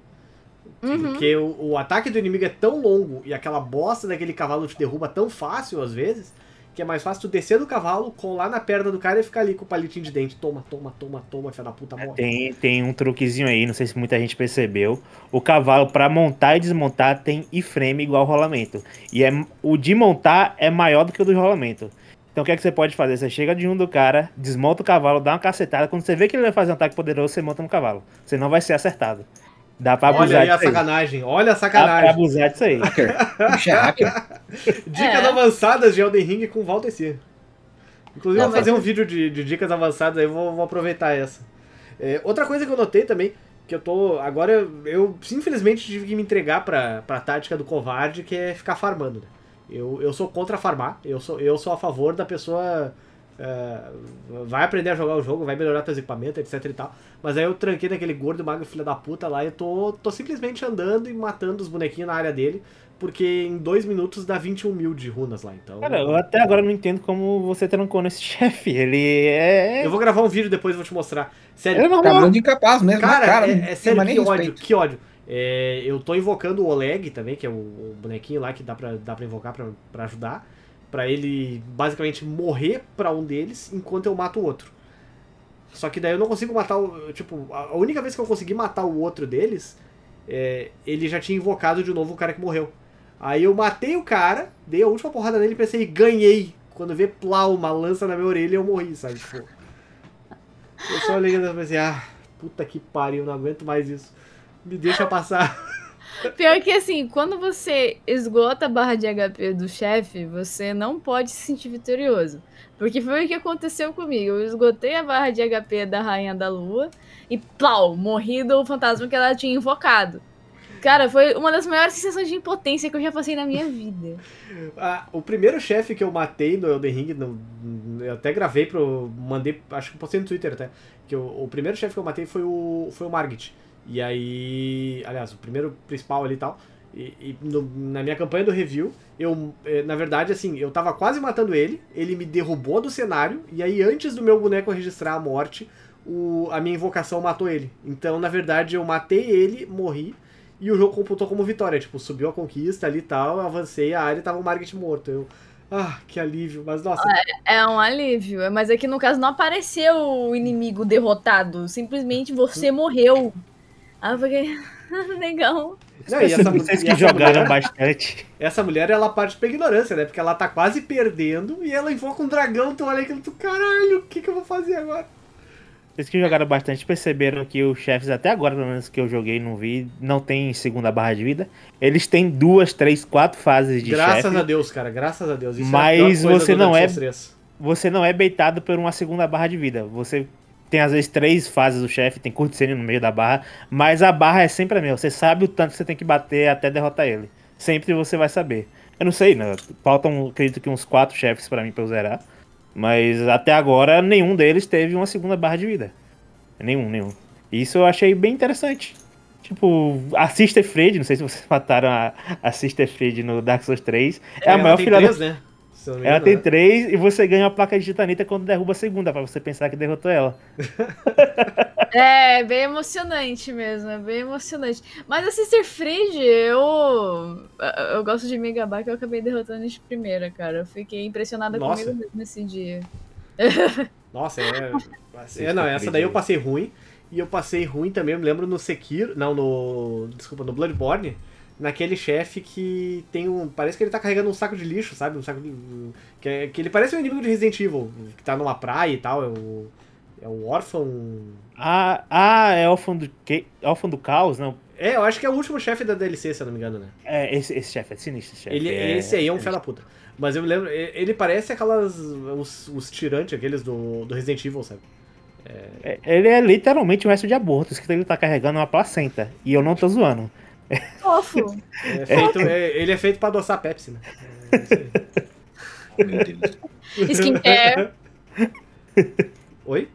Uhum. Porque o, o ataque do inimigo é tão longo e aquela bosta daquele cavalo te derruba tão fácil às vezes que é mais fácil tu descer do cavalo, colar na perna do cara e ficar ali com o palitinho de dente. Toma, toma, toma, toma, filha da puta, morre. Tem, tem um truquezinho aí, não sei se muita gente percebeu. O cavalo, pra montar e desmontar, tem iframe igual rolamento. E é, o de montar é maior do que o do rolamento. Então o que é que você pode fazer? Você chega de um do cara, desmonta o cavalo, dá uma cacetada. Quando você vê que ele vai fazer um ataque poderoso, você monta no cavalo. Você não vai ser acertado. Dá pra Olha abusar aí a disso aí. sacanagem, olha a Dá pra sacanagem. abusar disso aí. Hacker. É hacker. Dicas É. avançadas de Elden Ring com Valteci. Inclusive, Não, vou fazer um vídeo de, de dicas avançadas aí, vou, vou aproveitar essa. É, outra coisa que eu notei também, que eu tô. Agora eu, eu infelizmente tive que me entregar pra, pra tática do covarde, que é ficar farmando, né? Eu, eu sou contra farmar, eu sou, eu sou a favor da pessoa. é, vai aprender a jogar o jogo, vai melhorar teus equipamentos, etc e tal. Mas aí eu tranquei naquele gordo magro filho da puta lá e eu tô, tô simplesmente andando e matando os bonequinhos na área dele. Porque em dois minutos dá 21 mil de runas lá, então. Cara, eu até agora não entendo como você trancou nesse chefe. Ele é. Eu vou gravar um vídeo depois e vou te mostrar. Sério, Ele é Tá normal. de incapaz mesmo, cara, na cara. é, é sério, que ódio, que ódio. É, eu tô invocando o Oleg também, que é o, o bonequinho lá que dá pra, dá pra invocar pra, pra ajudar. Pra ele basicamente morrer pra um deles enquanto eu mato o outro. Só que daí eu não consigo matar o. Tipo, a única vez que eu consegui matar o outro deles, é, ele já tinha invocado de novo o cara que morreu. Aí eu matei o cara, dei a última porrada nele e pensei, ganhei. Quando vê plau, uma lança na minha orelha, eu morri, sabe? Tipo. Eu só olhei e pensei, ah, puta que pariu, não aguento mais isso. Me deixa passar. Pior que assim, quando você esgota a barra de HP do chefe, você não pode se sentir vitorioso. Porque foi o que aconteceu comigo. Eu esgotei a barra de HP da Rainha da Lua e plau, morri do fantasma que ela tinha invocado. Cara, foi uma das maiores sensações de impotência que eu já passei na minha vida. Ah, o primeiro chefe que eu matei no Elden Ring, no- eu até gravei pro. Mandei, acho que postei no Twitter até. Que o, o primeiro chefe que eu matei foi o, foi o Margit. E aí. Aliás, o primeiro principal ali e tal. E, e no- na minha campanha do review, eu. eh, Na verdade, assim, eu tava quase matando ele, ele me derrubou do cenário, e aí antes do meu boneco registrar a morte, o, a minha invocação matou ele. Então, na verdade, eu matei ele, morri. E o jogo computou como vitória, tipo, subiu a conquista ali e tal, eu avancei a área e tava o Margit morto. Eu, ah, que alívio, mas nossa, É um alívio, mas aqui no caso não apareceu o inimigo derrotado, simplesmente você morreu. Ah, porque. Legal. Não, e essa, Vocês e que essa jogaram mulher, bastante. essa mulher, ela parte pra ignorância, né? Porque ela tá quase perdendo e ela invoca um dragão, tu olha aquilo, tu, caralho, o que que eu vou fazer agora? Vocês que jogaram bastante perceberam que os chefes, até agora, pelo menos que eu joguei não vi, não tem segunda barra de vida. Eles têm duas, três, quatro fases de graças chefe. a Deus, cara, graças a Deus. Isso Mas é a você não é- Souls 3. Você não é beitado por uma segunda barra de vida. Você tem às vezes três fases do chefe, tem cutscene no meio da barra, mas a barra é sempre a mesma. Você sabe o tanto que você tem que bater até derrotar ele. Sempre você vai saber. Eu não sei, né? Faltam, acredito que uns quatro chefes pra mim pra eu zerar. Mas até agora nenhum deles teve uma segunda barra de vida. Nenhum, nenhum. Isso eu achei bem interessante. Tipo, a Sister Fred, não sei se vocês mataram a, a Sister Fred no Dark Souls 3. É, a ela maior filha três, da... né? Ela engano, tem né? três e você ganha uma placa de titanita quando derruba a segunda, pra você pensar que derrotou ela. É, bem emocionante mesmo, é bem emocionante. Mas a Sister Fried, eu. Eu gosto de me gabar que eu acabei derrotando de primeira, cara. Eu fiquei impressionada Nossa. comigo mesmo nesse dia. Nossa, é. é não, essa daí eu passei ruim. E eu passei ruim também, eu me lembro no Sekiro. Não, no. Desculpa, no Bloodborne. Naquele chefe que tem um. Parece que ele tá carregando um saco de lixo, sabe? Um saco de. Que, é- que ele parece um inimigo de Resident Evil, que tá numa praia e tal. É o. É o órfão. Ah, ah é órfão do, que, órfão do caos, não? É, eu acho que é o último chefe da DLC, se eu não me engano, né? É, esse, esse chefe é sinistro, esse chefe. Ele, é, esse aí é um fé da puta. Mas eu me lembro, ele parece aquelas. Os, os tirantes, aqueles do, do Resident Evil, sabe? é- Ele é literalmente um resto de abortos que ele tá carregando uma placenta. E eu não tô zoando. Fofo! É feito, é- ele é feito pra adoçar Pepsi, né? É isso aí. Meu Deus. Skincare. Oi?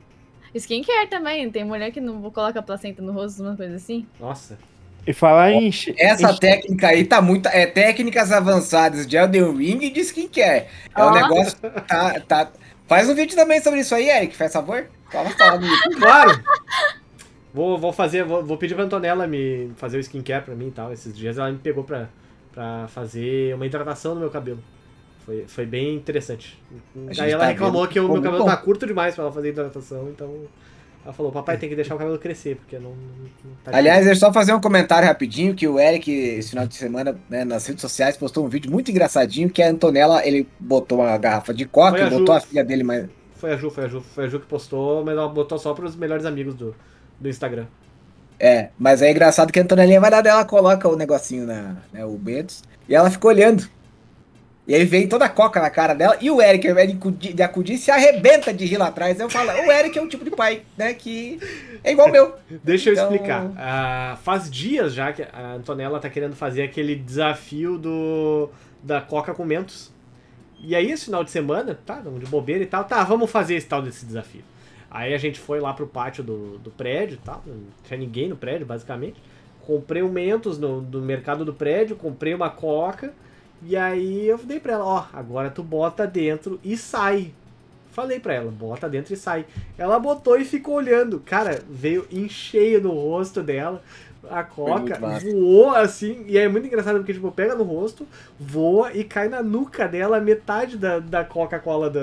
Skincare também. Tem mulher que não coloca placenta no rosto, uma coisa assim. Nossa. E falar em. Essa em- técnica aí tá muito. É técnicas avançadas de Elden Ring e de skincare. É um negócio. Tá, tá... Faz um vídeo também sobre isso aí, Eric, faz favor. No YouTube. Claro! Vou, vou fazer, vou, vou pedir pra Antonella me fazer o skincare pra mim e tal. Esses dias ela me pegou pra, pra fazer uma hidratação no meu cabelo. Foi, foi bem interessante. Daí ela tá reclamou que o meu cabelo bom. tá curto demais pra ela fazer hidratação, então. Ela falou, papai tem que deixar o cabelo crescer, porque não. não tá Aliás, é só fazer um comentário rapidinho que o Eric, esse final de semana, né, nas redes sociais, postou um vídeo muito engraçadinho que a Antonella, ele botou uma garrafa de coca a botou Ju. a filha dele mais. Foi a Ju, foi a Ju, foi a Ju que postou, mas ela botou só pros melhores amigos do, do Instagram. É, mas é engraçado que a Antonelinha vai lá dela, coloca o negocinho na, né, o Bentos, e ela fica olhando. E aí vem toda a coca na cara dela, e o Eric, ao invés de acudir- se arrebenta de rir lá atrás. Eu falo, o Eric é um tipo de pai, né, que é igual o meu. Deixa eu Então- explicar. Ah, faz dias já que a Antonella tá querendo fazer aquele desafio do da Coca com Mentos. E aí, esse final de semana, tá, de bobeira e tal, tá, vamos fazer esse tal desse desafio. Aí a gente foi lá pro pátio do, do prédio e tal, não tinha ninguém no prédio, basicamente. Comprei um Mentos no, do mercado do prédio, comprei uma Coca, e aí eu dei pra ela, ó, agora tu bota dentro e sai. Falei pra ela, bota dentro e sai. Ela botou e ficou olhando. Cara, veio em cheio no rosto dela. A coca voou assim. E é muito engraçado porque, tipo, pega no rosto, voa e cai na nuca dela metade da, da Coca-Cola da,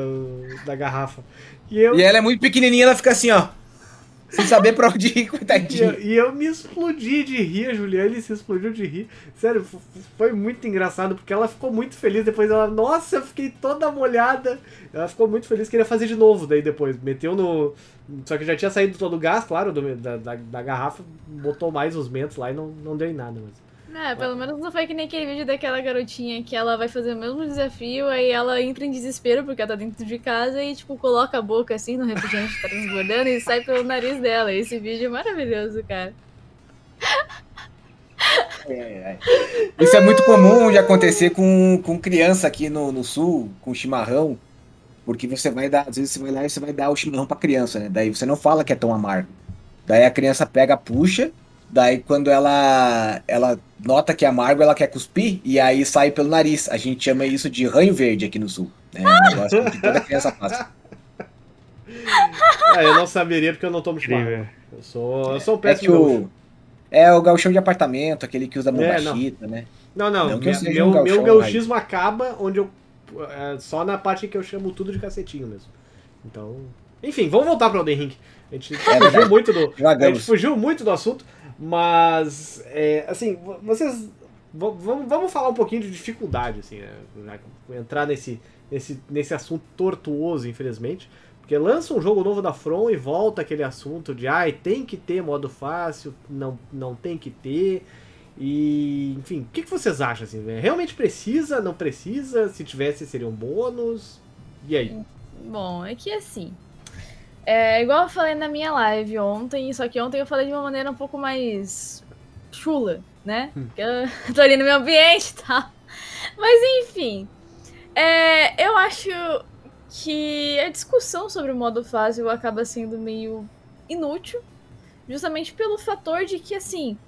da garrafa. E eu, E ela é muito pequenininha, ela fica assim, ó, sem saber pra onde ir, e eu, e eu me explodi de rir, a Juliane se explodiu de rir. Sério, foi muito engraçado, porque ela ficou muito feliz. Depois ela, nossa, eu fiquei toda molhada. Ela ficou muito feliz, queria fazer de novo. Daí depois, meteu no. Só que já tinha saído todo o gás, claro, do- da, da, da garrafa, botou mais os mentos lá e não, não deu em nada. Mas... É, pelo menos não foi que nem aquele vídeo daquela garotinha que ela vai fazer o mesmo desafio, aí ela entra em desespero porque ela tá dentro de casa e, tipo, coloca a boca assim no refrigerante que tá transbordando e sai pelo nariz dela. Esse vídeo é maravilhoso, cara. É, é. Isso é muito comum de acontecer com, com criança aqui no, no sul, com chimarrão. Porque você vai dar, às vezes você vai lá e você vai dar o chimarrão pra criança, né? Daí você não fala que é tão amargo. Daí a criança pega, puxa, daí quando ela ela nota que é amargo, ela quer cuspir e aí sai pelo nariz. A gente chama isso de ranho verde aqui no sul. É um negócio que toda criança passa. Ah, eu não saberia porque eu não tomo chimarrão. Eu sou, eu sou um É péssimo gaúcho. o é o gauchão de apartamento, aquele que usa É, não. bombachita, né? Não, não, Não meu, meu, um meu gauchão, gauchismo acaba onde eu. é, só na parte que eu chamo tudo de cacetinho mesmo. Então. Enfim, vamos voltar pro Elden Ring. A gente fugiu verdade. muito do. A gente fugiu muito do assunto, Mas, é, assim, vo- vocês. Vamos, vamos falar um pouquinho de dificuldade, assim, né? Entrar nesse, nesse, nesse assunto tortuoso, infelizmente. Porque lança um jogo novo da From e volta aquele assunto de ai, tem que ter modo fácil, não, não tem que ter. E, enfim, o que, que vocês acham? Assim, né? Realmente precisa, não precisa? Se tivesse, seria um bônus? E aí? Bom, é que assim. É igual eu falei na minha live ontem, só que ontem eu falei de uma maneira um pouco mais chula, né? Hum. Porque eu tô ali no meu ambiente e tal. Mas enfim. É, eu acho que a discussão sobre o modo fácil acaba sendo meio inútil. Justamente pelo fator de que, assim.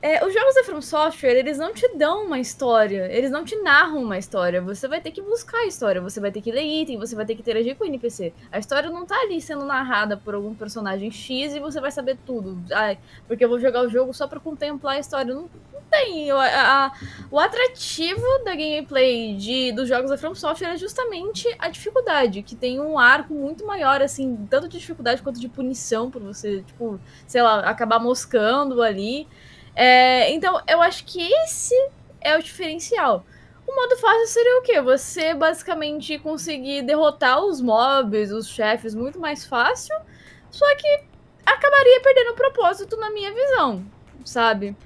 É, os jogos da From Software, eles não te dão uma história, eles não te narram uma história. Você vai ter que buscar a história, você vai ter que ler item, você vai ter que interagir com o NPC. A história não tá ali sendo narrada por algum personagem X e você vai saber tudo. Ai, porque eu vou jogar o jogo só pra contemplar a história. Não, não tem. O, a- o atrativo da gameplay de, dos jogos da From Software é justamente a dificuldade, que tem um arco muito maior, assim, tanto de dificuldade quanto de punição por você, tipo, sei lá, acabar moscando ali. É, então, eu acho que esse é o diferencial. O modo fácil seria o quê? Você basicamente conseguir derrotar os mobs, os chefes, muito mais fácil, só que acabaria perdendo o propósito na minha visão, sabe?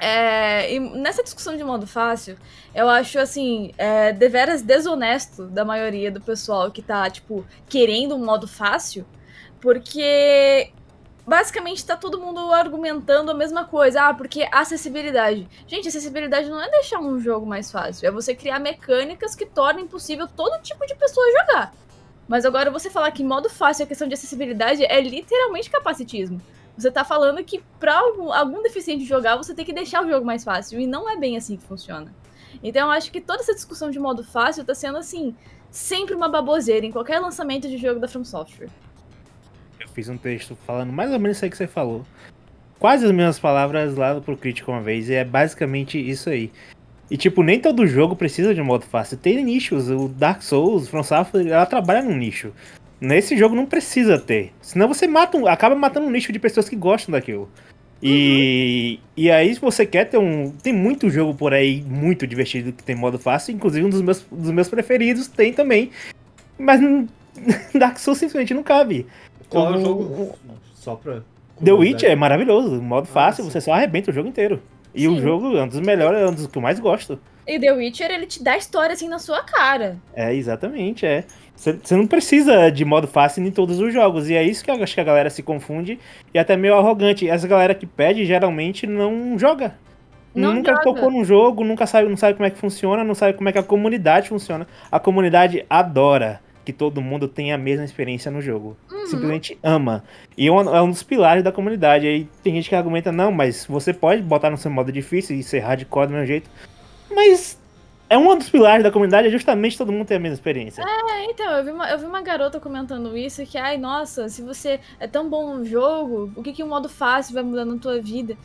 É, e nessa discussão de modo fácil, eu acho assim, é, deveras desonesto da maioria do pessoal que tá, tipo, querendo um modo fácil, porque basicamente tá todo mundo argumentando a mesma coisa. Ah, porque acessibilidade. Gente, acessibilidade não é deixar um jogo mais fácil, é você criar mecânicas que tornem possível todo tipo de pessoa jogar. Mas agora você falar que modo fácil a questão de acessibilidade é literalmente capacitismo. Você tá falando que pra algum, algum deficiente jogar, você tem que deixar o jogo mais fácil. E não é bem assim que funciona. Então eu acho que toda essa discussão de modo fácil tá sendo assim, sempre uma baboseira em qualquer lançamento de jogo da From Software. Eu fiz um texto falando mais ou menos isso aí que você falou. Quase as mesmas palavras lá pro crítico uma vez, e é basicamente isso aí. E tipo, nem todo jogo precisa de modo fácil. Tem nichos, o Dark Souls, From Software, ela trabalha num nicho. Nesse jogo não precisa ter. Senão você mata um, acaba matando um nicho de pessoas que gostam daquilo. E, e aí, se você quer ter um. Tem muito jogo por aí muito divertido que tem modo fácil. Inclusive, um dos meus, dos meus preferidos tem também. Mas Dark Souls simplesmente não cabe. Qual é o jogo? Só pra. The Witch é maravilhoso, modo fácil, sim. você só arrebenta o jogo inteiro. E o Sim. jogo é um dos melhores, é um dos que eu mais gosto. E The Witcher, ele te dá a história assim na sua cara. É, exatamente, é. Você você não precisa de modo fácil em todos os jogos, e é isso que eu acho que a galera se confunde e até meio arrogante. Essa galera que pede geralmente não joga. Não nunca joga. tocou num jogo, nunca sabe, não sabe como é que funciona, não sabe como é que a comunidade funciona. A comunidade adora que todo mundo tenha a mesma experiência no jogo. Uhum. Simplesmente ama. E é um, é um dos pilares da comunidade. Aí tem gente que argumenta, não, mas você pode botar no seu modo difícil e ser hardcore do mesmo jeito. Mas é um dos pilares da comunidade, é justamente todo mundo ter a mesma experiência. É, então, eu vi, uma, eu vi uma garota comentando isso, que, ai, nossa, se você é tão bom no jogo, o que que um modo fácil vai mudar na tua vida?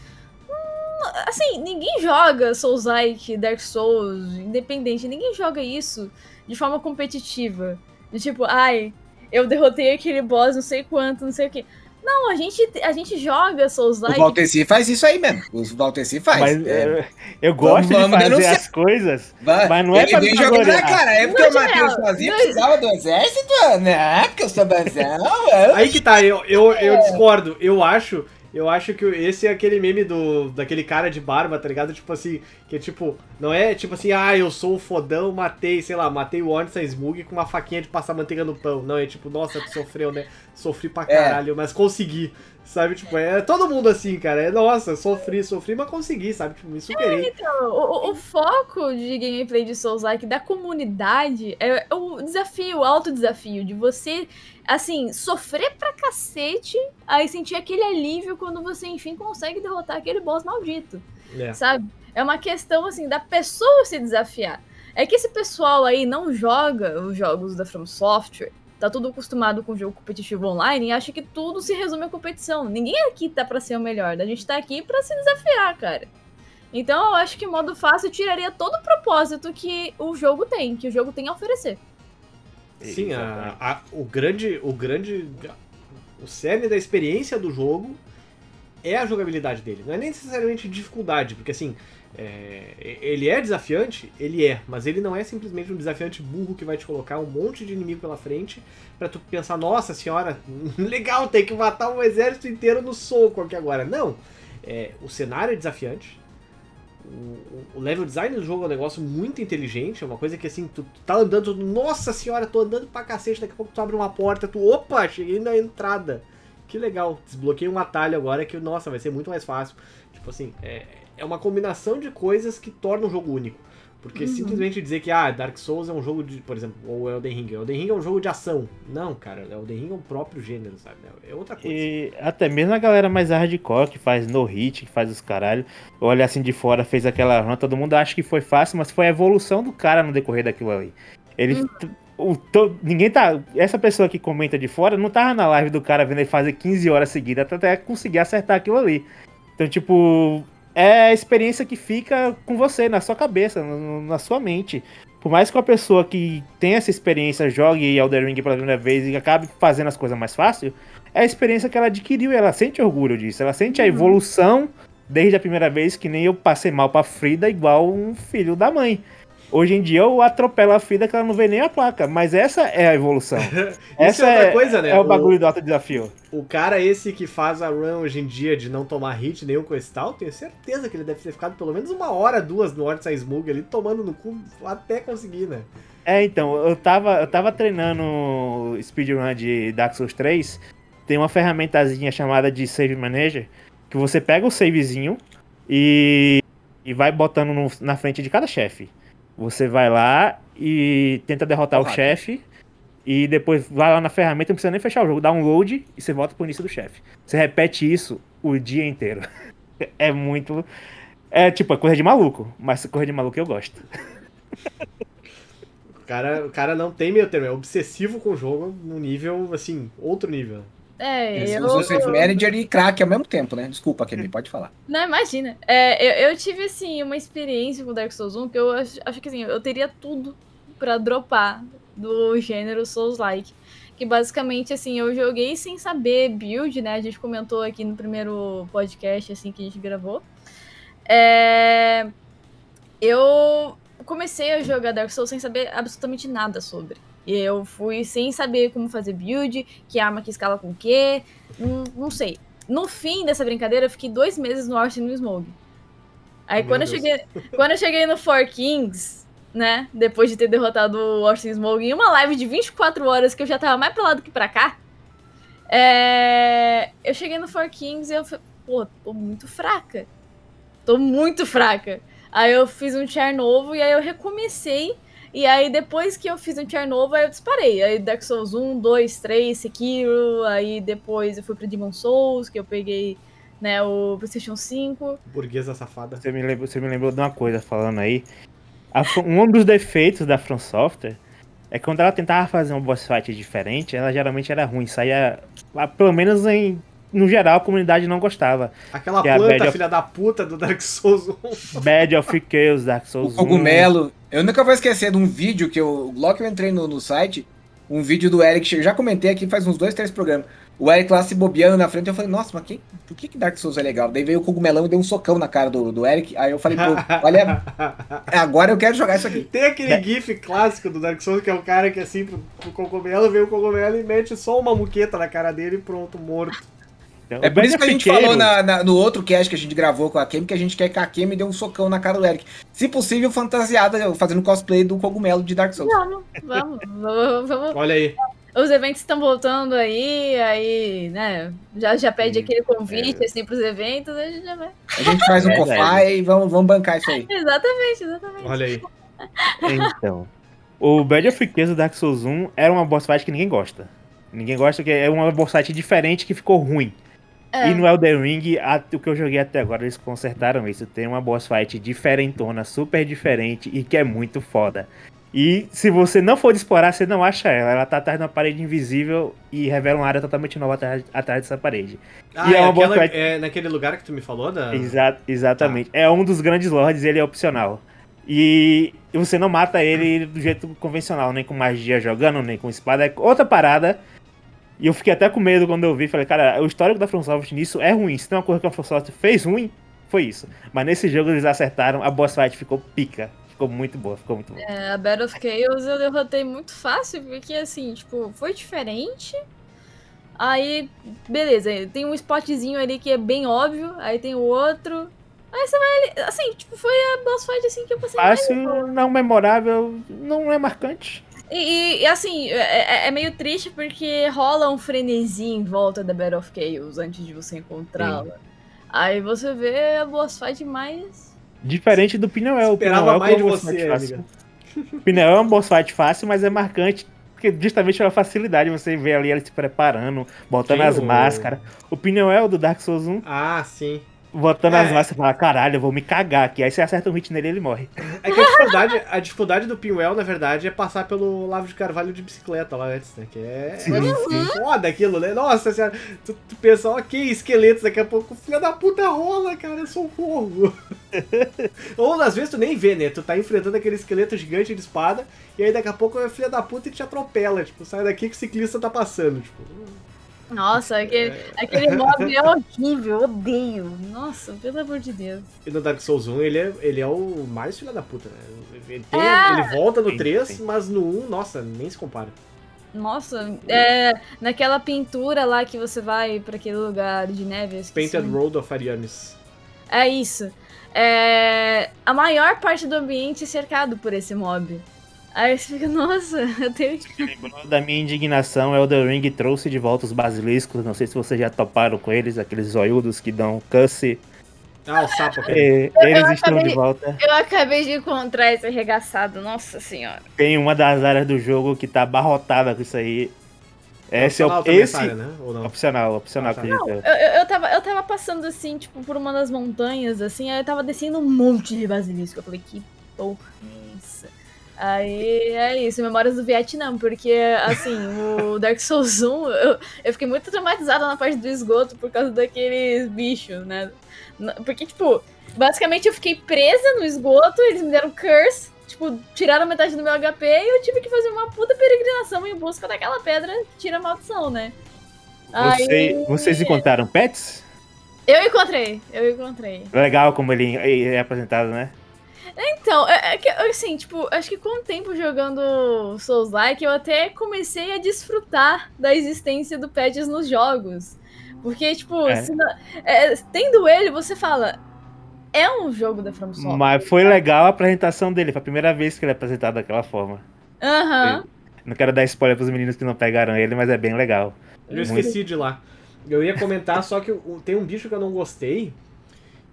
Hum, assim, ninguém joga Souls-like, Dark Souls, independente, ninguém joga isso de forma competitiva. De tipo, ai, eu derrotei aquele boss não sei quanto, não sei o que. Não, a gente, a gente joga O Souls-like Valteci faz isso aí mesmo. O Valteci faz. Mas É, é, eu gosto Vamos- de vamos fazer denunciar. as coisas. vai. mas não é Ele pra me gloriar. cara. É porque Não, o Matheus sozinho não- precisava do exército? Não, porque eu sou banzão. eu- Aí que tá, eu, eu, É. eu discordo. Eu acho. Eu acho que esse é aquele meme do daquele cara de barba, tá ligado? Tipo assim, que é tipo, não é tipo assim, ah, eu sou o fodão, matei, sei lá, matei o Ornstein Smug com uma faquinha de passar manteiga no pão. Não, é tipo, nossa, tu sofreu, né? Sofri pra É. caralho, mas consegui. Sabe, tipo, é todo mundo assim, cara. É, nossa, sofri, sofri, mas consegui, sabe? Tipo, me superei. Então, o, o- o foco de gameplay de Souls-like da comunidade é o desafio, o alto desafio de você, assim, sofrer pra cacete, aí sentir aquele alívio quando você, enfim, consegue derrotar aquele boss maldito, É. sabe? É uma questão, assim, da pessoa se desafiar. É que esse pessoal aí não joga os jogos da From Software, tá tudo acostumado com jogo competitivo online e acha que tudo se resume à competição. Ninguém aqui tá pra ser o melhor, a gente tá aqui pra se desafiar, cara. Então eu acho que modo fácil tiraria todo o propósito que o jogo tem, que o jogo tem a oferecer. Sim, a, a- o grande. O grande. O cerne da experiência do jogo é a jogabilidade dele. Não é nem necessariamente dificuldade, porque assim, é, ele é desafiante, ele é, mas ele não é simplesmente um desafiante burro que vai te colocar um monte de inimigo pela frente para tu pensar, nossa senhora, legal, tem que matar um exército inteiro no soco aqui agora. Não, é, o cenário é desafiante, o, level design do jogo é um negócio muito inteligente, é uma coisa que assim, tu, tu tá andando, tu, nossa senhora, tô andando pra cacete, daqui a pouco tu abre uma porta, tu, opa, cheguei na entrada. Que legal, desbloqueei um atalho agora que, nossa, vai ser muito mais fácil. Tipo assim, é, é uma combinação de coisas que torna o jogo único. Porque Uhum. simplesmente dizer que ah, Dark Souls é um jogo de, por exemplo, ou Elden Ring. Elden Ring é um jogo de ação. Não, cara, Elden Ring é um próprio gênero, sabe? É outra coisa. E até mesmo a galera mais hardcore, que faz no hit, que faz os caralho, olha assim de fora, fez aquela run, todo mundo acha que foi fácil, mas foi a evolução do cara no decorrer daquilo ali. Ele. o to- ninguém tá. Essa pessoa que comenta de fora não tava na live do cara vendo ele fazer 15 horas seguidas até conseguir acertar aquilo ali. Então, tipo, é a experiência que fica com você, na sua cabeça, no- na sua mente. Por mais que uma pessoa que tem essa experiência jogue Elden Ring pela primeira vez e acabe fazendo as coisas mais fácil, é a experiência que ela adquiriu e ela sente orgulho disso. Ela sente a evolução desde a primeira vez, que nem eu passei mal pra Frida igual um filho da mãe. Hoje em dia eu atropelo a Frida que ela não vê nem a placa, mas essa é a evolução. Essa é outra é, coisa, né? é o bagulho do alto desafio. O cara esse que faz a run hoje em dia de não tomar hit nenhum com esse tal, tenho certeza que ele deve ter ficado pelo menos uma hora, duas no Ortsa Smug ali, tomando no cu até conseguir, né? É, então, eu tava, eu tava treinando speedrun de Dark Souls 3. Tem uma ferramentazinha chamada de Save Manager, que você pega o savezinho e, e vai botando no- na frente de cada chefe. Você vai lá e tenta derrotar o Porrada. chefe. E depois vai lá na ferramenta, não precisa nem fechar o jogo, dá um load e você volta pro início do chefe. Você repete isso o dia inteiro. É muito. É tipo, é coisa de maluco, mas coisa de maluco eu gosto. O cara, o cara não tem meio termo, é obsessivo com o jogo num nível, assim, outro nível. É, eu. usou Safe Manager e crack ao mesmo tempo, né? Desculpa, Kemi, pode falar. Não, imagina. É, eu, eu tive, assim, uma experiência com Dark Souls 1 que eu acho, acho que, assim, eu teria tudo pra dropar do gênero Souls-like. Que basicamente, assim, eu joguei sem saber build, né? A gente comentou aqui no primeiro podcast, assim, que a gente gravou. É... Eu comecei a jogar Dark Souls sem saber absolutamente nada sobre. E eu fui sem saber como fazer build, que arma que escala com o quê, não, não sei. No fim dessa brincadeira, eu fiquei dois meses no Orson no Smoke. Aí Meu quando eu, cheguei, quando eu cheguei no Four Kings, né, depois de ter derrotado o Orson Smoke em uma live de 24 horas, que eu já tava mais pra lá do que pra cá, é, eu cheguei no Four Kings e eu falei, pô, tô muito fraca. Tô muito fraca. Aí eu fiz um char novo e aí eu recomecei. E aí depois que eu fiz um char novo, aí eu disparei. Aí Dark Souls 1, 2, 3, Sekiro. Aí depois eu fui pro Demon Souls, que eu peguei né, o PlayStation 5. Burguesa safada. Você me lembrou, você me lembrou de uma coisa falando aí. A um dos defeitos da From Software é que quando ela tentava fazer um boss fight diferente, ela geralmente era ruim. Saía. lá, Pelo menos em. No geral, a comunidade não gostava. Aquela Que é planta, of- filha da puta do Dark Souls 1. Bad of Chaos, Dark O Souls 1. cogumelo. Eu nunca vou esquecer de um vídeo que eu. Logo que eu entrei no, no site, um vídeo do Eric. Eu já comentei aqui faz uns dois, três programas. O Eric lá se bobeando na frente. Eu falei, nossa, mas que, por que, que Dark Souls é legal? Daí veio o cogumelão e deu um socão na cara do, do Eric. Aí eu falei, pô, olha, agora eu quero jogar isso aqui. Tem aquele gif clássico do Dark Souls que é o cara que assim, pro, pro cogumelo, vê o cogumelo e mete só uma muqueta na cara dele e pronto, morto. Então, É o por isso que a of gente falou na- na- no outro cast que a gente gravou com a Kemi, que a gente quer que a Kemi dê um socão na cara do Eric. Se possível, fantasiada, fazendo cosplay do cogumelo de Dark Souls. Vamos, vamos, vamos, vamos. Olha aí. Os eventos estão voltando aí, aí, né? Já, já pede Sim, aquele convite, assim, pros eventos, a gente já vai. A gente faz um Verdade. cofai e vamos, vamos bancar isso aí. Exatamente, exatamente. Olha aí. Então. O Bad of do Dark Souls 1 era uma boss fight que ninguém gosta. Ninguém gosta, que é uma boss fight diferente que ficou ruim. É. E no Elden Ring, a- o que eu joguei até agora, eles consertaram isso. Tem uma boss fight diferentona, super diferente e que é muito foda. E se você não for explorar, você não acha ela. Ela tá atrás de uma parede invisível e revela uma área totalmente nova atrás, atrás dessa parede. Ah, E é é, aquela- fight. é naquele lugar que tu me falou, da... Exa- exatamente. É um dos grandes lords ele é opcional. E você não mata ele do jeito convencional, nem com magia jogando, nem com espada. É outra parada. E eu fiquei até com medo quando eu vi. Falei, cara, o histórico da From Software nisso é ruim. Se tem uma coisa que a From Software fez ruim, foi isso. Mas nesse jogo eles acertaram, a boss fight ficou pica. Ficou muito boa, ficou muito boa. É, a Battle of Chaos eu derrotei muito fácil, porque assim, tipo, foi diferente. Aí, beleza, tem um spotzinho ali que é bem óbvio, aí tem o outro. Aí você vai ali. Assim, tipo, foi a boss fight assim que eu passei mais. Fácil, não memorável, não é marcante. E, e, assim, é, é- é meio triste porque rola um frenesi em volta da Battle of Chaos antes de você encontrá-la. Aí você vê a boss fight mais. Diferente do Pinel. O Esperava Pinel mais de é um boss você, fight fácil. amiga. Pinel é um boss fight fácil, mas é marcante. Porque justamente pela facilidade, você vê ali ele se preparando, botando Quem? as O- máscaras. O Pinel do Dark Souls 1, Ah, sim. Botando É. as máscaras e fala, caralho, eu vou me cagar aqui. Aí você acerta um hit nele e ele morre. É que a dificuldade, a dificuldade do Pinwell, na verdade, é passar pelo Lavo de Carvalho de bicicleta lá antes, né? Que é, Sim, é sim. foda aquilo, né? Nossa senhora, tu, tu pensa, ok, esqueletos, daqui a pouco, filha da puta rola, cara, socorro. Ou às vezes tu nem vê, né? Tu tá enfrentando aquele esqueleto gigante de espada, e aí daqui a pouco é filha da puta e te atropela, tipo, sai daqui que o ciclista tá passando, tipo. Nossa, aquele, aquele mob é horrível, eu odeio. Nossa, pelo amor de Deus. E no Dark Souls 1 ele é, ele é o mais filha da puta, né? Ele, tem- É. ele volta no Sim, 3, sim. mas no 1, nossa, nem se compara. Nossa, é, naquela pintura lá que você vai pra aquele lugar de neve. Painted. Road of Arianes. É isso. É, a maior parte do ambiente é cercado por esse mob. Aí você fica, nossa, eu tenho que. Lembrou da minha indignação, Elden Ring trouxe de volta os basiliscos. Não sei se vocês já toparam com eles, aqueles zoiudos que dão cusse. Ah, o sapo. É, eles estão acabei- de volta. Eu acabei de encontrar esse arregaçado, nossa senhora. Tem uma das áreas do jogo que tá abarrotada com isso aí. Esse é o. Esse, área, né? Ou não? Opcional, opcional, Ah, tá. acredito. eu. Eu, tava, eu tava passando assim, tipo, por uma das montanhas, assim, aí eu tava descendo um monte de basilisco. Eu falei, que porra é? Aí é isso, memórias do Vietnã, porque assim, o Dark Souls 1, eu, eu fiquei muito traumatizada na parte do esgoto por causa daqueles bichos, né? Porque, tipo, basicamente eu fiquei presa no esgoto, eles me deram curse, tipo, tiraram metade do meu HP e eu tive que fazer uma puta peregrinação em busca daquela pedra que tira a maldição, né? Você- vocês encontraram pets? Eu encontrei, eu encontrei. Legal como ele é apresentado, né? Então, é, é que, assim, tipo, acho que com o tempo jogando Souls-like, eu até comecei a desfrutar da existência do Pets nos jogos. Porque, tipo, É. se não- é, tendo ele, você fala, é um jogo da From Software. Mas foi legal a apresentação dele. Foi a primeira vez que ele é apresentado daquela forma. Aham. Não quero dar spoiler pros meninos que não pegaram ele, mas é bem legal. Eu Muito. esqueci de ir lá. Eu ia comentar, só que tem um bicho que eu não gostei,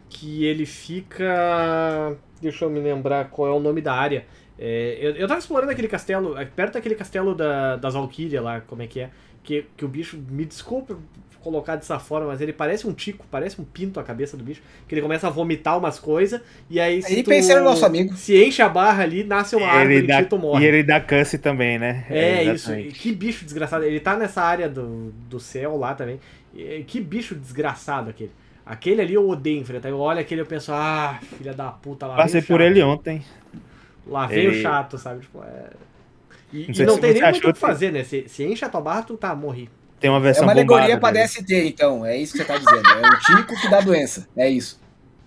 que ele fica... Deixa eu me lembrar qual é o nome da área. É, eu, eu tava explorando aquele castelo, é, perto daquele castelo da, das Valkyria lá, como é que é, que, que o bicho, me desculpa colocar dessa forma, mas ele parece um tico, parece um pinto a cabeça do bicho, que ele começa a vomitar umas coisas, e aí se Aí tu no nosso amigo. se enche a barra ali, nasce uma árvore dá, e tu morre. e ele dá cusse também, né? É, isso. exatamente. Que bicho desgraçado. Ele tá nessa área do, do céu lá também. E, Que bicho desgraçado aquele. Aquele ali eu odeio enfrentar. Eu olho aquele e eu penso, ah, filha da puta, lá Passei por ele ontem. Lá vem o Ele- chato, sabe? Tipo, é... E Não e não tem nem muito o que que- fazer, né? Se, se enche a tua barra, tu tá, morri. Tem uma É versão uma alegoria bombada pra dele. DST, então. É isso que você tá dizendo. É o tico que dá doença. É isso.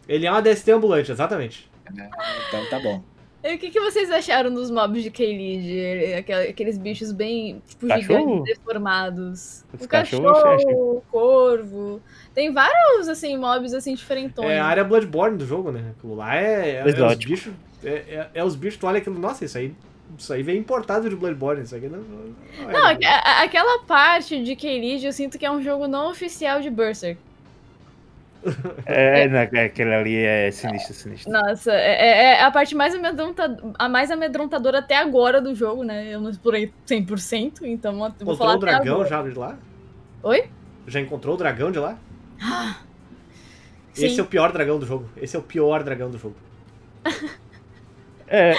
Ele é uma DST ambulante, exatamente. Então tá bom. E o que, que vocês acharam dos mobs de Keylid? Aquel- Aqueles bichos bem, tipo, Cachorro? gigantes, deformados. Os o achei- cachorro, o corvo. Tem vários, assim, mobs, assim, diferentões. É a área Bloodborne do jogo, né? Aquilo lá é, é, é os bichos. É, é, é os bichos, tu olha aquilo, nossa, isso aí. Isso aí vem importado de Bloodborne, isso aqui não. não é Não, a- aquela parte de Keylid eu sinto que é um jogo não oficial de Berserk. É, né, aquele ali é sinistro, sinistro. Nossa, é, é- é a parte mais, amedronta, a mais amedrontadora até agora do jogo, né? Eu não explorei 100%, então vou Encontrou falar o dragão já de lá? Oi? Já encontrou o dragão de lá? Sim. Esse é o pior dragão do jogo. Esse é o pior dragão do jogo. É.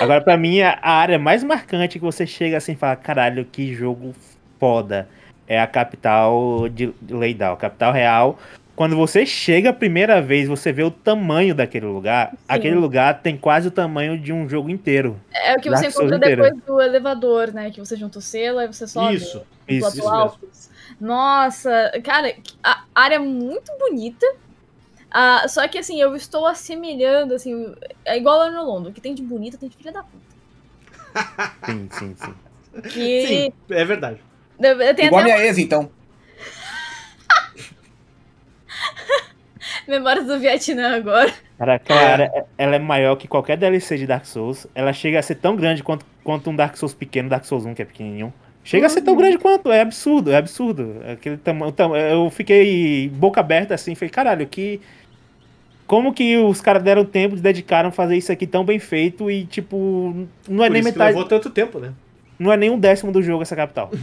Agora, pra mim, a área mais marcante que você chega assim e fala, caralho, que jogo foda. É a capital de Leidal, capital real. quando você chega a primeira vez, você vê o tamanho daquele lugar. Aquele lugar tem quase o tamanho de um jogo inteiro. É o que você encontra inteiro. depois do elevador, né? Que você junta o selo, aí você sobe. Isso. Isso, isso mesmo. Nossa, cara, a área é muito bonita. Ah, só que assim, eu estou assemelhando, assim, é igual lá no Londo, o que tem de bonito tem de filha da puta. Sim, sim, sim. Que Sim, é verdade. eu, eu tenho Igual a minha ex, então. memórias do Vietnã agora. Cara, aquela área, ela é maior que qualquer DLC de Dark Souls. Ela chega a ser tão grande quanto, quanto um Dark Souls pequeno, Dark Souls 1, que é pequenininho. Chega a ser tão grande quanto, é absurdo, é absurdo. Aquele tamanho, eu fiquei boca aberta assim, falei, caralho, que como que os caras deram tempo, dedicaram a fazer isso aqui tão bem feito e tipo, não é Por nem isso que metade, levou tanto tempo, né? não é nem um décimo do jogo essa capital.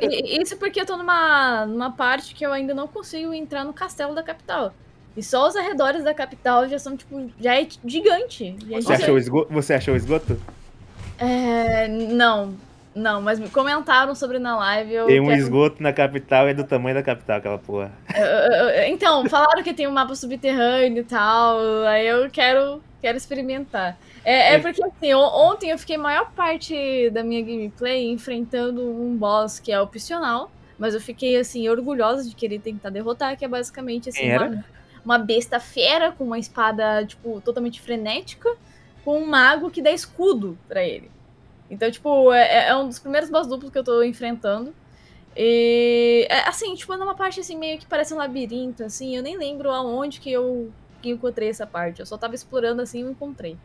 E- e- isso porque eu tô numa, numa parte que eu ainda não consigo entrar no castelo da capital. E só os arredores da capital já são, tipo, já é gigante. Já é Você gigante. achou o esgoto? Você achou o esgoto? É, não, não, mas me comentaram sobre na live. Eu Tem um quero- esgoto na capital e é do tamanho da capital aquela porra. eu- eu- eu- então, falaram que tem um mapa subterrâneo e tal. Aí eu quero, quero experimentar. É, é porque assim, on- ontem eu fiquei a maior parte da minha gameplay enfrentando um boss que é opcional. Mas eu fiquei assim, orgulhosa de querer tentar derrotar, que é basicamente assim, uma, uma besta fera com uma espada, tipo, totalmente frenética, com um mago que dá escudo pra ele. Então, tipo, é, é um dos primeiros boss duplos que eu tô enfrentando. E, é, assim, tipo, numa parte assim, meio que parece um labirinto, assim, eu nem lembro aonde que eu, que encontrei essa parte. Eu só tava explorando assim e eu encontrei.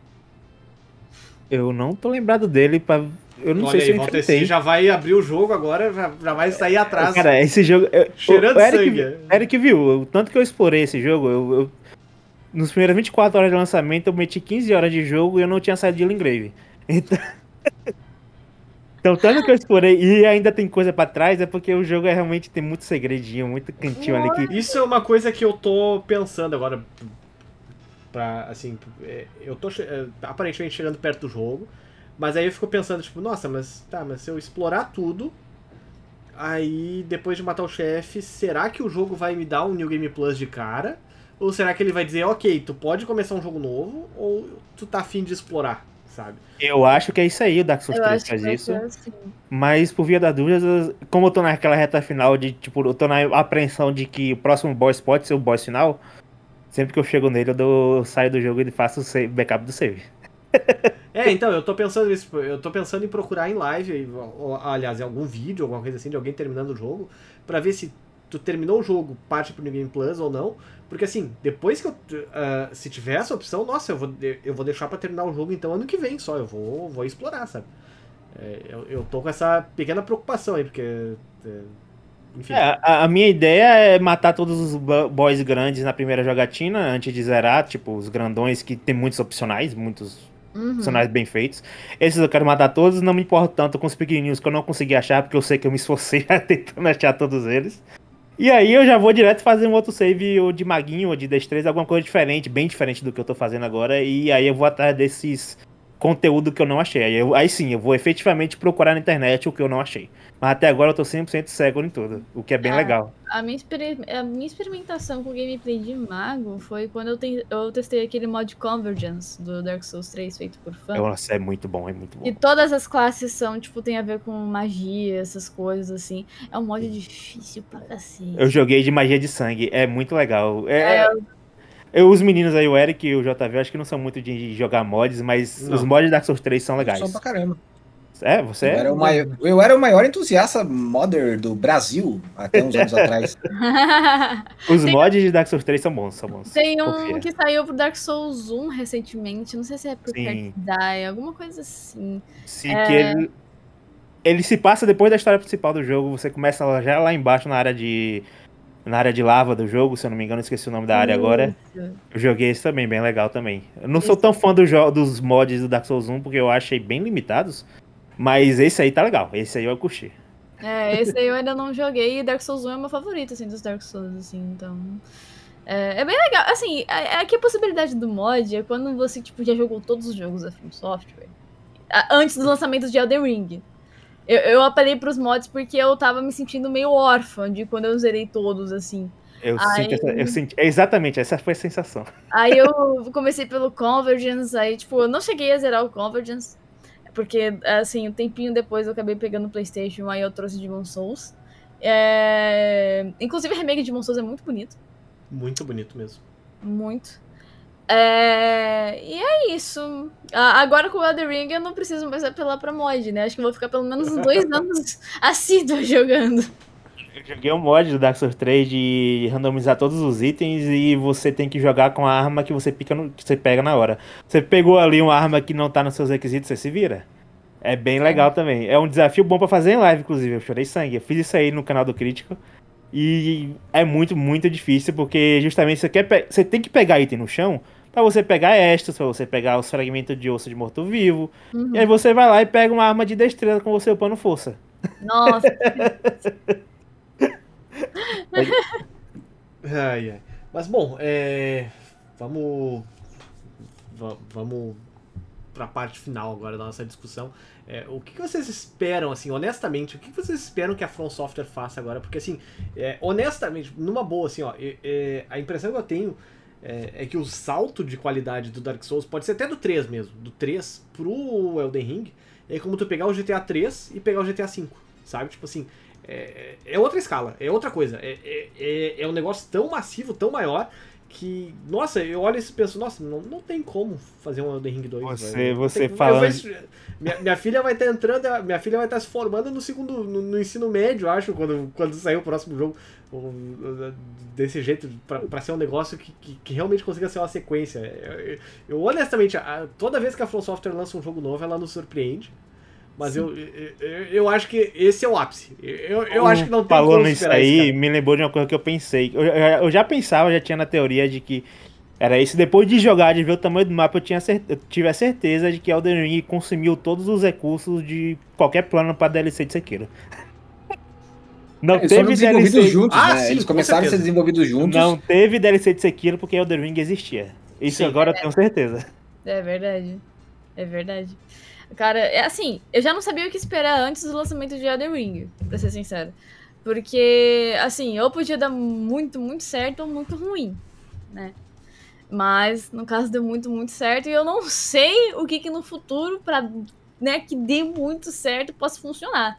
Eu não tô lembrado dele pra. Eu não Olha sei aí, se eu enfrentei. já vai abrir o jogo agora, já, já vai sair atrás, Cara, esse jogo. eu- cheirando o Eric, sangue. Eric viu, o tanto que eu explorei esse jogo, eu, eu- nos primeiros 24 horas de lançamento eu meti 15 horas de jogo e eu não tinha saído de Lingrave. Então, então tanto que eu explorei e ainda tem coisa pra trás é porque o jogo é realmente tem muito segredinho, muito cantinho ali que Isso é uma coisa que eu tô pensando agora. Pra, assim, é, eu tô é, aparentemente chegando perto do jogo, mas aí eu fico pensando, tipo, nossa, mas tá, mas se eu explorar tudo, aí depois de matar o chefe, será que o jogo vai me dar um New Game Plus de cara? Ou será que ele vai dizer, ok, tu pode começar um jogo novo, ou tu tá afim de explorar, sabe? eu acho que é isso aí, o Dark Souls Eu 3 acho que faz isso. assim. Mas por via das dúvidas, eu- como eu tô naquela reta final de, tipo, eu tô na apreensão de que o próximo boss pode ser o boss final, sempre que eu chego nele, eu, dou- eu saio do jogo e faço o save- backup do save. É, então, eu tô pensando nisso. Eu tô pensando em procurar em live, ou, aliás, em algum vídeo, alguma coisa assim, de alguém terminando o jogo, pra ver se tu terminou o jogo, parte pro New Game Plus ou não. Porque assim, depois que eu. ah, se tiver essa opção, nossa, eu vou, eu vou deixar pra terminar o jogo então ano que vem só. Eu vou, vou explorar, sabe? É, eu, eu tô com essa pequena preocupação aí, porque. é, enfim. É, a, a minha ideia é matar todos os bo- boys grandes na primeira jogatina, antes de zerar, tipo, os grandões que tem muitos opcionais, muitos Uhum. opcionais bem feitos. Esses eu quero matar todos, não me importo tanto com os pequenininhos que eu não consegui achar, porque eu sei que eu me esforcei tentando achar todos eles. E aí eu já vou direto fazer um outro save ou de maguinho ou de destreza, alguma coisa diferente, bem diferente do que eu tô fazendo agora, e aí eu vou atrás desses conteúdo que eu não achei. Aí, eu- aí sim, eu vou efetivamente procurar na internet o que eu não achei. Mas até agora eu tô 100% cego em tudo, o que é bem Ah, legal. A minha, a minha experimentação com gameplay de mago foi quando eu, te- eu testei aquele mod Convergence do Dark Souls 3 feito por fã. Nossa, é muito bom, é muito bom. E todas as classes são, tipo, tem a ver com magia, essas coisas assim. É um mod difícil pra cacete. Eu joguei de magia de sangue, é muito legal. É, eu, os meninos aí, o Eric e o JV, acho que não são muito de jogar mods, mas Não. os mods de Dark Souls 3 são legais. Só pra caramba. É, você Eu é? era, o maior, eu era o maior entusiasta modder do Brasil até uns anos atrás. Os Tem- mods de Dark Souls 3 são bons, são bons. Tem um Confia. que saiu pro Dark Souls 1 recentemente, não sei se é pro Sim. Die, alguma coisa assim. Sim, É. que ele, ele se passa depois da história principal do jogo. Você começa já lá embaixo na área de. Na área de lava do jogo, se eu não me engano, esqueci o nome da área agora. Isso. Eu joguei esse também, bem legal também. Eu não sou tão fã do dos mods do Dark Souls 1, porque eu achei bem limitados. Mas esse aí tá legal. Esse aí eu curti. É, esse aí eu ainda não joguei e Dark Souls 1 é meu favorito, assim, dos Dark Souls, assim, então... É, é bem legal, assim, é, é que a possibilidade do mod é quando você, tipo, já jogou todos os jogos da From Software, antes dos lançamentos de Elden Ring. Eu, eu apelei pros mods porque eu tava me sentindo meio órfã de quando eu zerei todos, assim. Eu Aí- sinto essa, eu senti, exatamente, essa foi a sensação. Aí eu comecei pelo Convergence, aí, tipo, eu não cheguei a zerar o Convergence, porque, assim, um tempinho depois eu acabei pegando o PlayStation, aí eu trouxe Demon Souls. É... Inclusive, o remake de Demon Souls é muito bonito. Muito bonito mesmo. Muito. É... E é isso. Agora com o Elden Ring eu não preciso mais apelar pra mod, né? Acho que eu vou ficar pelo menos uns dois anos assíduo jogando. Eu joguei um mod do Dark Souls 3 de randomizar todos os itens e você tem que jogar com a arma que você, pica no- que você pega na hora. Você pegou ali uma arma que não tá nos seus requisitos, você se vira. É bem legal também. É um desafio bom pra fazer em live, inclusive. Eu chorei sangue. Eu fiz isso aí no canal do Crítico. E é muito, muito difícil, porque justamente você, quer pe- você tem que pegar item no chão pra você pegar extras, pra você pegar os fragmentos de osso de morto-vivo. Uhum. E aí você vai lá e pega uma arma de destreza com você upando força. Nossa, Ai, ai. Mas bom, é. Vamos. va- Vamos pra parte final agora da nossa discussão. É, o que vocês esperam, assim, honestamente, o que que vocês esperam que a From Software faça agora? Porque, assim, é, honestamente, numa boa, assim, ó, é- é, a impressão que eu tenho é, é que o salto de qualidade do Dark Souls pode ser até do 3 mesmo, do 3 pro Elden Ring, é como tu pegar o GTA 3 e pegar o GTA 5, sabe? Tipo assim, é, é outra escala, é outra coisa. É, é, é, é um negócio tão massivo, tão maior, que, nossa, eu olho isso e penso, nossa, não, não tem como fazer um Elden Ring 2. Você- velho. Você como. falando- minha, minha filha vai estar entrando, minha filha vai estar se formando no segundo, no, no ensino médio, acho, quando, quando sair o próximo jogo. Desse jeito, pra, pra ser um negócio que, que, que realmente consiga ser uma sequência. Eu, eu- honestamente, toda vez que a From Software lança um jogo novo, ela nos surpreende. Mas eu, eu, eu- acho que esse é o ápice. Eu, eu acho que não tem Falando como isso superar aí, me lembrou de uma coisa que eu pensei. Eu, eu- eu já pensava, já tinha na teoria de que era isso. Depois de jogar, de ver o tamanho do mapa, eu, tinha eu tive a certeza de que Elden Ring consumiu todos os recursos de qualquer plano pra DLC de Sekiro. Não foram teve desenvolvidos DLC. juntos, Ah, né? sim, Eles com começaram a ser desenvolvidos juntos. Não teve DLC de Sekiro porque Elden Ring existia. Isso Sim. agora eu tenho certeza. É verdade. É verdade. Cara, é assim, eu já não sabia o que esperar antes do lançamento de Elden Ring, pra ser sincero. Porque, assim, ou podia dar muito, muito certo ou muito ruim, né? Mas, no caso, deu muito, muito certo. E eu não sei o que que no futuro, pra né, que dê muito certo, possa funcionar.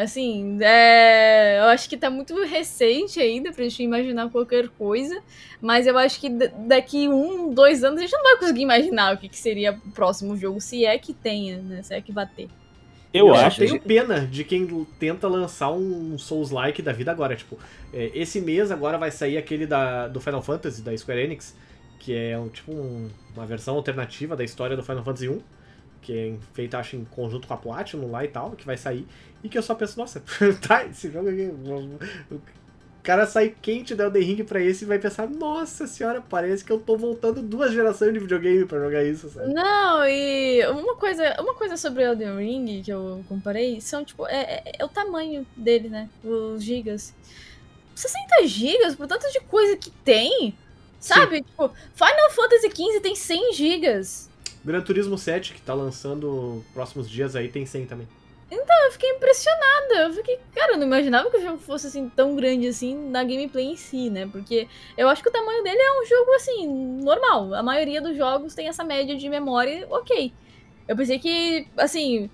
Assim, é, eu acho que tá muito recente ainda pra gente imaginar qualquer coisa. Mas eu acho que da- daqui um, dois anos a gente não vai conseguir imaginar o que, que seria o próximo jogo, se é que tenha, né? Se é que vai ter. Eu, só acho. tenho pena de quem tenta lançar um Souls-like da vida agora. Tipo, é, esse mês agora vai sair aquele da, do Final Fantasy, da Square Enix, que é um, tipo um- uma versão alternativa da história do Final Fantasy 1, que é feita, acho, em conjunto com a Platinum lá e tal, que vai sair. E que eu só penso, nossa, tá, esse jogo aqui. O cara sai quente da Elden Ring pra esse e vai pensar, nossa senhora, parece que eu tô voltando duas gerações de videogame pra jogar isso, sabe? Não, e uma coisa, uma coisa sobre Elden Ring que eu comparei são, tipo, é, é- é o tamanho dele, né? Os gigas. 60 gigas, por tanto de coisa que tem, sabe? Tipo, Final Fantasy XV tem 100 gigas. Gran Turismo 7, que tá lançando próximos dias aí, tem 100 também. Eu fiquei impressionada. Eu fiquei, cara, eu não imaginava que o jogo fosse assim tão grande assim na gameplay em si, né? Porque eu acho que o tamanho dele é um jogo assim, normal. A maioria dos jogos tem essa média de memória, ok. Eu pensei que, assim,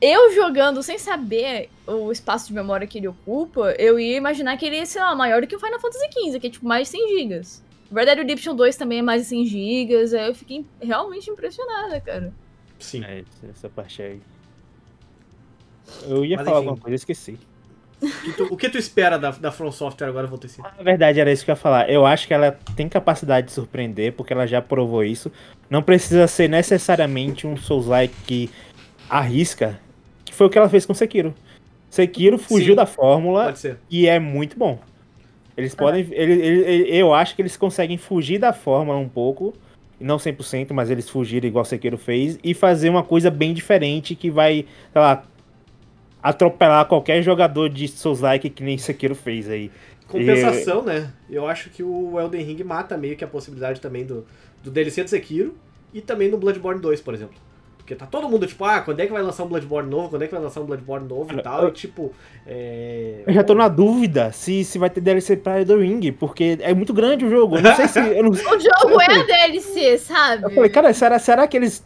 eu jogando sem saber o espaço de memória que ele ocupa, eu ia imaginar que ele ia, lá, maior do que o Final Fantasy XV, que é tipo mais de 100 GB. Verdade, o Redemption 2 também é mais de 100 GB. Aí eu fiquei realmente impressionada, cara. Sim. É, essa parte aí. Eu ia Mas, falar enfim. alguma coisa, eu esqueci. E tu- o que tu espera da, da From Software agora, Volteci? Na verdade, era isso que eu ia falar. Eu acho que ela tem capacidade de surpreender, porque ela já provou isso. Não precisa ser necessariamente um Souls-like que arrisca, que foi o que ela fez com Sekiro. Sekiro fugiu Sim. da fórmula e é muito bom. Eles podem. ele- ele- ele- eu acho que eles conseguem fugir da fórmula um pouco. Não 100%, mas eles fugiram igual o Sekiro fez. E fazer uma coisa bem diferente que vai, sei lá, atropelar qualquer jogador de Souls-like que nem Sekiro fez aí. Compensação, né? Eu acho que o Elden Ring mata meio que a possibilidade também do, do DLC do Sekiro e também do Bloodborne 2, por exemplo. Porque tá todo mundo tipo, ah, quando é que vai lançar um Bloodborne novo? Quando é que vai lançar um Bloodborne novo e tal? E tipo, é... Eu já tô na dúvida se, se vai ter DLC pra Elden Ring, porque é muito grande o jogo. Eu não sei se. Eu não... O jogo é a DLC, sabe? Eu falei, cara, será, será que eles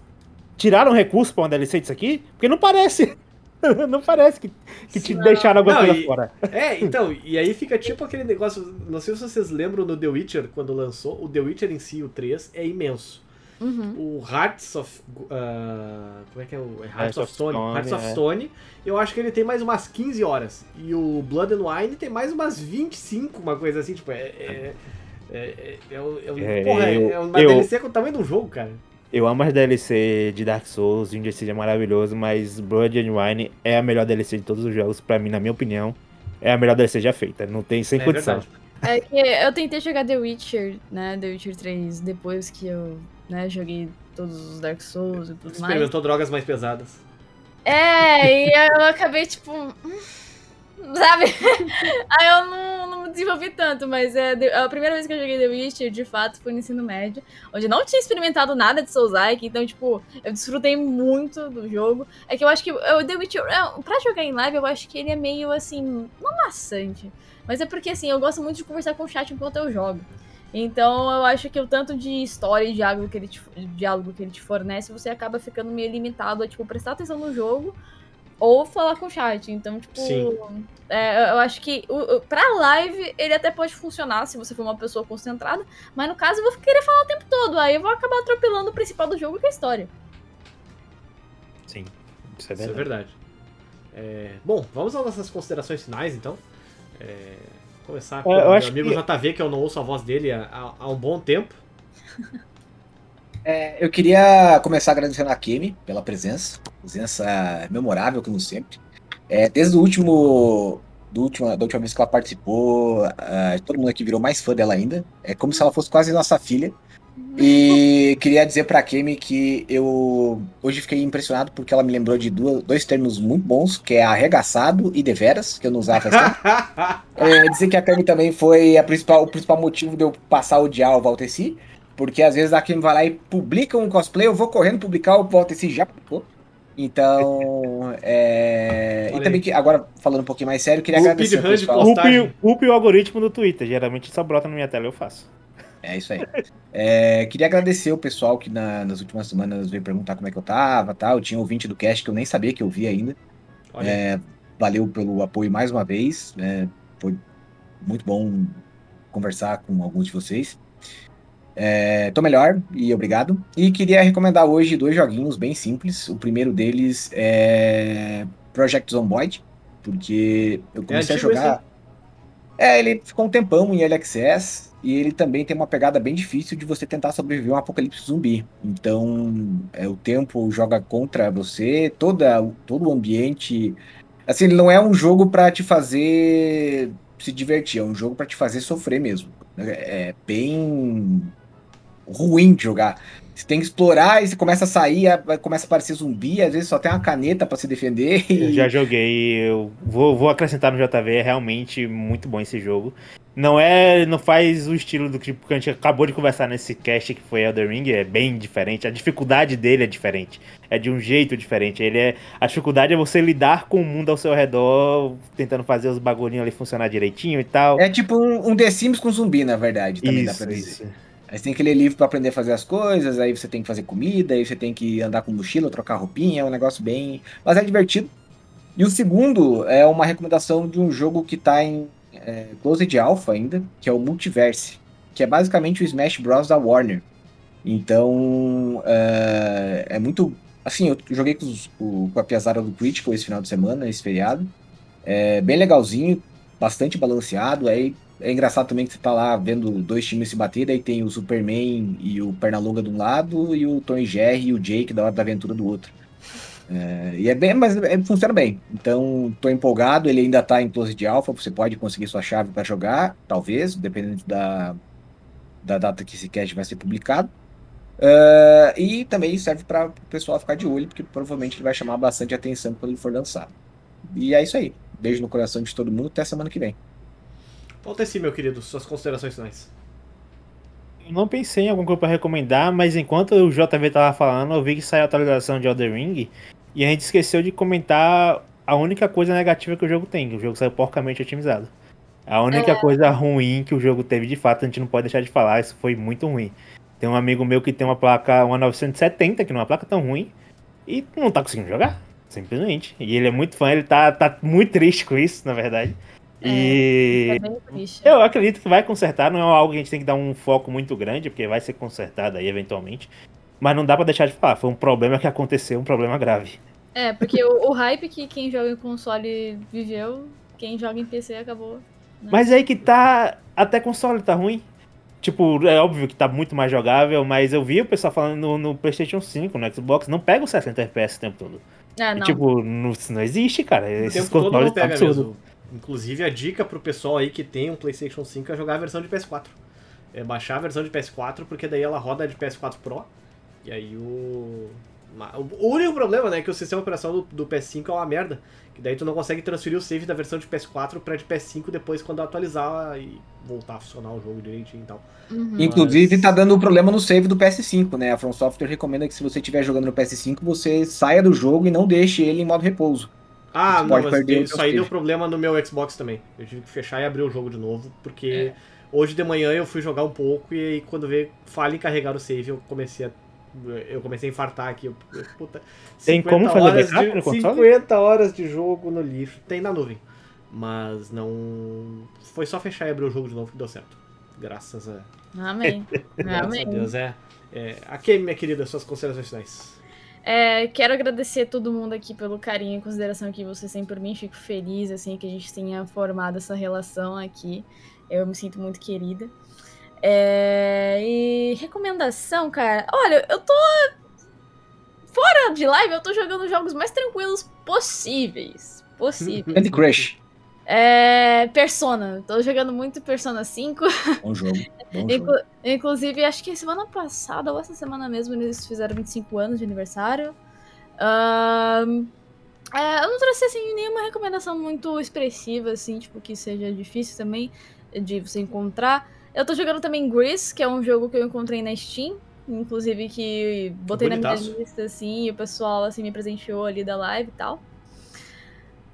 tiraram recurso pra uma DLC disso aqui? Porque não parece. não parece que, que te Não. deixaram alguma Não, coisa e- fora. É, então, e aí fica tipo aquele negócio. Não sei se vocês lembram do The Witcher quando lançou. O The Witcher em si, o 3, é imenso. Uhum. O Hearts of. ah, como é que é o. É Hearts Hearts of of Stone. Stone, Hearts of é. Stone. Eu acho que ele tem mais umas 15 horas. E o Blood and Wine tem mais umas 25, uma coisa assim. Tipo, é. É, é, é, é, um- é um- É, porra, é- eu- é uma eu- DLC com o tamanho do jogo, cara. Eu amo as DLC de Dark Souls, o Injustice é maravilhoso, mas Blood and Wine é a melhor DLC de todos os jogos, pra mim, na minha opinião. É a melhor DLC já feita, não tem sem é condição. verdade. É que eu tentei jogar The Witcher, né? The Witcher 3, depois que eu né, joguei todos os Dark Souls e tudo mais. Experimentou drogas mais pesadas. É, e eu acabei, tipo. Sabe? Aí eu não, não desenvolvi tanto, mas é, a primeira vez que eu joguei The Witcher, de fato, foi no ensino médio, onde eu não tinha experimentado nada de Souls-like, então, tipo, eu desfrutei muito do jogo. É que eu acho que o The Witcher, é, pra jogar em live, eu acho que ele é meio, assim, não maçante, mas é porque, assim, eu gosto muito de conversar com o chat enquanto eu jogo. Então, eu acho que o tanto de história e diálogo que ele te, diálogo que ele te fornece, você acaba ficando meio limitado a, tipo, prestar atenção no jogo ou falar com o chat. Então, tipo, Sim. é, eu acho que o, o- pra live ele até pode funcionar se você for uma pessoa concentrada, mas no caso eu vou querer falar o tempo todo, aí eu vou acabar atropelando o principal do jogo, que é a história. Sim, isso é Isso é verdade. verdade. É, bom, vamos às nossas considerações finais, então. É, começar com É, eu o meu amigo que- JV, que eu não ouço a voz dele há, há- um bom tempo. É, eu queria começar agradecendo a Kemi pela presença. Presença memorável, como sempre. É, desde o último. Do última, da última vez que ela participou, ah, todo mundo aqui virou mais fã dela ainda. É como se ela fosse quase nossa filha. E queria dizer pra Kemi que eu hoje fiquei impressionado porque ela me lembrou de duas- dois termos muito bons, que é arregaçado e deveras, que eu não usava tempo. É, dizer que a Kemi também foi a principal, o principal motivo de eu passar a odiar o Valteci, porque às vezes a Kemi vai lá e publica um cosplay, eu vou correndo publicar, o Valteci já publicou. Então, é... E também que, agora falando um pouquinho mais sério, queria O agradecer o algoritmo do Twitter, geralmente só brota na minha tela, eu faço. É isso aí. É, queria agradecer o pessoal que na- nas últimas semanas veio perguntar como é que eu tava, tal. Eu tinha ouvinte do cast que eu nem sabia que eu via ainda. É, valeu pelo apoio mais uma vez. é, foi muito bom conversar com alguns de vocês. É, tô melhor e obrigado. E queria recomendar hoje dois joguinhos bem simples. O primeiro deles é Project Zomboid, porque eu comecei a antigo esse, jogar. É, ele ficou um tempão em Early Access e ele também tem uma pegada bem difícil de você tentar sobreviver a um apocalipse zumbi. Então, é, o tempo joga contra você, toda, todo o ambiente. Assim, ele não é um jogo pra te fazer se divertir, é um jogo pra te fazer sofrer mesmo. É é bem ruim de jogar. Você tem que explorar e você começa a sair, começa a aparecer zumbi, às vezes só tem uma caneta pra se defender. Eu E... já joguei, eu vou, vou acrescentar no JV, é realmente muito bom esse jogo. Não é, não faz o estilo do tipo que a gente acabou de conversar nesse cast que foi Elder Ring, é bem diferente. A dificuldade dele é diferente, é de um jeito diferente. Ele é, a dificuldade é você lidar com o mundo ao seu redor, tentando fazer os bagulhinhos ali funcionar direitinho e tal. É tipo um, um The Sims com zumbi, na verdade, também dá isso, pra dizer. isso. Aí você tem que ler livro pra aprender a fazer as coisas, aí você tem que fazer comida, aí você tem que andar com mochila, trocar roupinha, é um negócio bem. Mas é divertido. E o segundo é uma recomendação de um jogo que tá em é, Closed Alpha ainda, que é o Multiverse, que é basicamente o Smash Bros. da Warner. Então, é, é muito. Assim, eu joguei com, os- com a Piazara do Critical esse final de semana, esse feriado. É bem legalzinho, bastante balanceado. Aí é engraçado também que você tá lá vendo dois times se bater, daí tem o Superman e o Pernalonga de um lado e o Tom e Jerry e o Jake da Hora da Aventura do outro. É, e é bem, mas é- funciona bem. Então, tô empolgado, ele ainda tá em close alpha, você pode conseguir sua chave para jogar, talvez, dependendo da, da data que esse cast vai ser publicado. É, e também serve para o pessoal ficar de olho, porque provavelmente ele vai chamar bastante atenção quando ele for lançado. E é isso aí. Beijo no coração de todo mundo, até semana que vem. Volta assim, meu querido, suas considerações finais. Eu não pensei em alguma coisa pra recomendar, mas enquanto o JV tava falando, eu vi que saiu a atualização de Elden Ring e a gente esqueceu de comentar a única coisa negativa que o jogo tem, que o jogo saiu porcamente otimizado. A única É. coisa ruim que o jogo teve de fato, a gente não pode deixar de falar, isso foi muito ruim. Tem um amigo meu que tem uma placa, uma 970, que não é uma placa tão ruim, e não tá conseguindo jogar, simplesmente. E ele é muito fã, ele tá, tá muito triste com isso, na verdade. E É bem triste. eu acredito que vai consertar, não é algo que a gente tem que dar um foco muito grande, porque vai ser consertado aí eventualmente. Mas não dá pra deixar de falar, foi um problema que aconteceu, um problema grave. É, porque o, o hype que quem joga em console viveu, quem joga em PC acabou. Mas aí que tá. Até console tá ruim. Tipo, é óbvio que tá muito mais jogável, mas eu vi o pessoal falando no, no PlayStation 5, no Xbox, não pega os 60 FPS o tempo todo. Ah, E, tipo, não, isso não existe, cara. O Esses controles tá pega absurdo. mesmo. Inclusive, a dica pro pessoal aí que tem um PlayStation 5 é jogar a versão de PS4. É baixar a versão de PS4, porque daí ela roda de PS4 Pro. E aí o. O único problema, né, é que o sistema operacional do, do PS5 é uma merda. Que daí tu não consegue transferir o save da versão de PS4 pra de PS5 depois quando atualizar e voltar a funcionar o jogo direitinho e tal. Uhum. Inclusive, Mas- tá dando problema no save do PS5, né? A From Software recomenda que se você estiver jogando no PS5, você saia do jogo e não deixe ele em modo repouso. Ah, não, pode mas isso aí deu problema no meu Xbox também. Eu tive que fechar e abrir o jogo de novo, porque É. hoje de manhã eu fui jogar um pouco e aí quando veio falha em carregar o save, eu comecei a. Eu comecei a infartar aqui. eu- Puta, Tem 50 como fazer horas backup de, no console? 50 horas de jogo no lixo. Tem na nuvem. Mas não. Foi só fechar e abrir o jogo de novo que deu certo. Graças a, Amém. graças a Amém. Deus. É, é. Aqui, minha querida, suas considerações finais. É, quero agradecer a todo mundo aqui pelo carinho e consideração que vocês têm por mim. Fico feliz, assim, que a gente tenha formado essa relação aqui. Eu me sinto muito querida. É, e recomendação, cara. Olha, eu tô. Fora de live, eu tô jogando jogos mais tranquilos possíveis. Possíveis. Candy Crush. É. Persona. Tô jogando muito Persona 5. Bom jogo. Inclu- inclusive, acho que semana passada ou essa semana mesmo eles fizeram 25 anos de aniversário. É, eu não trouxe assim, nenhuma recomendação muito expressiva, assim, tipo, que seja difícil também de você encontrar. Eu tô jogando também Gris, que é um jogo que eu encontrei na Steam. Inclusive que botei na minha lista, assim, e o pessoal assim, me presenteou ali da live e tal.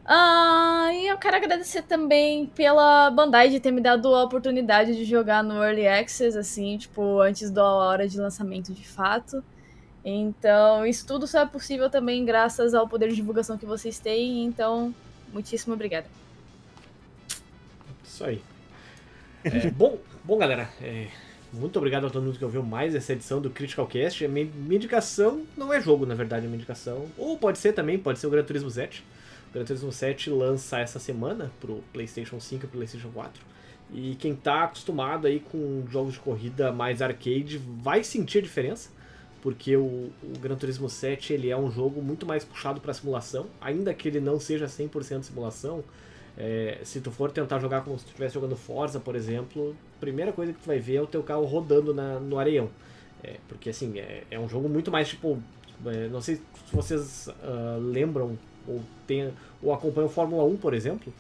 Ah, e eu quero agradecer também pela Bandai de ter me dado a oportunidade de jogar no Early Access, assim, tipo, antes da hora de lançamento de fato. Então, isso tudo só é possível também graças ao poder de divulgação que vocês têm. Então, muitíssimo obrigada. Isso aí. É, bom, bom, galera. é, muito obrigado a todo mundo que ouviu mais essa edição do Critical Cast. Minha, indicação não é jogo, na verdade, é minha indicação. Ou pode ser também, pode ser o Gran Turismo 7. O Gran Turismo 7 lança essa semana pro PlayStation 5 e pro PlayStation 4. E quem tá acostumado aí com jogos de corrida mais arcade vai sentir a diferença. Porque o, o Gran Turismo 7 ele é um jogo muito mais puxado para simulação, ainda que ele não seja 100% simulação, é, se tu for tentar jogar como se tu estivesse jogando Forza, por exemplo, a primeira coisa que tu vai ver é o teu carro rodando na- no areião. É, porque assim, é, é um jogo muito mais tipo. é, não sei se vocês ah, lembram ou, tem, ou acompanham Fórmula 1, por exemplo,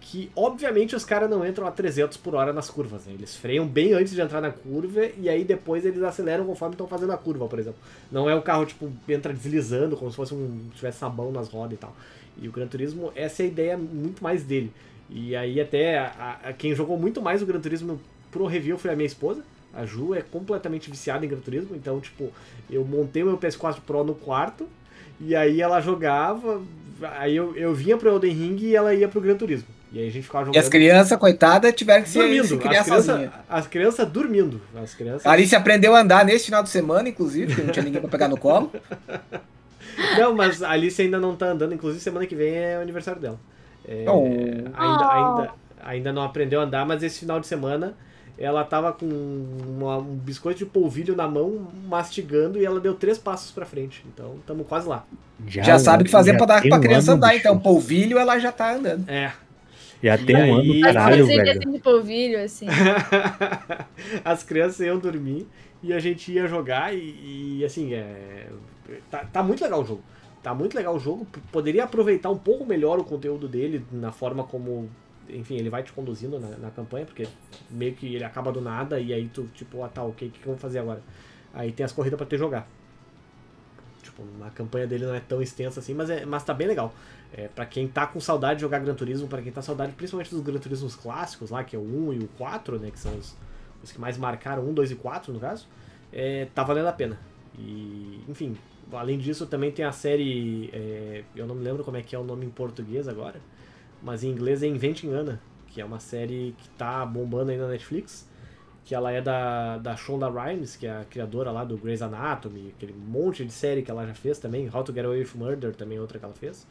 que obviamente os caras não entram a 300 por hora nas curvas. né? Eles freiam bem antes de entrar na curva e aí depois eles aceleram conforme estão fazendo a curva, por exemplo. Não é o carro, tipo, entra deslizando, como se fosse um. tivesse sabão nas rodas e tal. E o Gran Turismo, essa é a ideia muito mais dele. E aí até a, a- quem jogou muito mais o Gran Turismo pro review foi a minha esposa. A Ju é completamente viciada em Gran Turismo, então, tipo, eu montei o meu PS4 Pro no quarto, e aí ela jogava, aí eu, eu vinha pro Elden Ring e ela ia pro Gran Turismo. E aí a gente ficava E jogando. as crianças, coitadas, tiveram que se, se dormindo, criar as crianças, sozinhas. as crianças dormindo. As crianças. A Alice aprendeu a andar nesse final de semana, inclusive, porque não tinha ninguém pra pegar no colo. Não, mas a Alice ainda não tá andando, inclusive semana que vem é o aniversário dela. É, Oh. ainda, ainda, ainda não aprendeu a andar, mas esse final de semana ela tava com uma- um biscoito de polvilho na mão, mastigando, e ela deu três passos pra frente. Então, estamos quase lá. Já sabe o que fazer já pra dar pra um criança ano, andar, bicho. então. Polvilho, ela já tá andando. É. Já E tem um ano, caralho, velho. assim de polvilho, assim. As crianças iam dormir e a gente ia jogar e, e, assim, é, tá, tá muito legal o jogo. Tá muito legal o jogo. Poderia aproveitar um pouco melhor o conteúdo dele na forma como enfim, ele vai te conduzindo na, na campanha, porque meio que ele acaba do nada e aí tu, tipo, ah tá, ok, o que, que eu vou fazer agora? Aí tem as corridas pra te jogar. Tipo, a campanha dele não é tão extensa assim, mas, é, mas tá bem legal. É, para quem tá com saudade de jogar Gran Turismo, para quem tá com saudade principalmente dos Gran Turismos clássicos lá, que é o 1 e o 4, né, que são os, os que mais marcaram, 1, 2 e 4 no caso, é, tá valendo a pena. E, enfim, além disso também tem a série, é, eu não me lembro como é que é o nome em português agora, mas em inglês é Inventing Anna, que é uma série que tá bombando aí na Netflix, que ela é da, da Shonda Rhimes, que é a criadora lá do Grey's Anatomy, aquele monte de série que ela já fez também, How to Get Away with Murder também é outra que ela fez.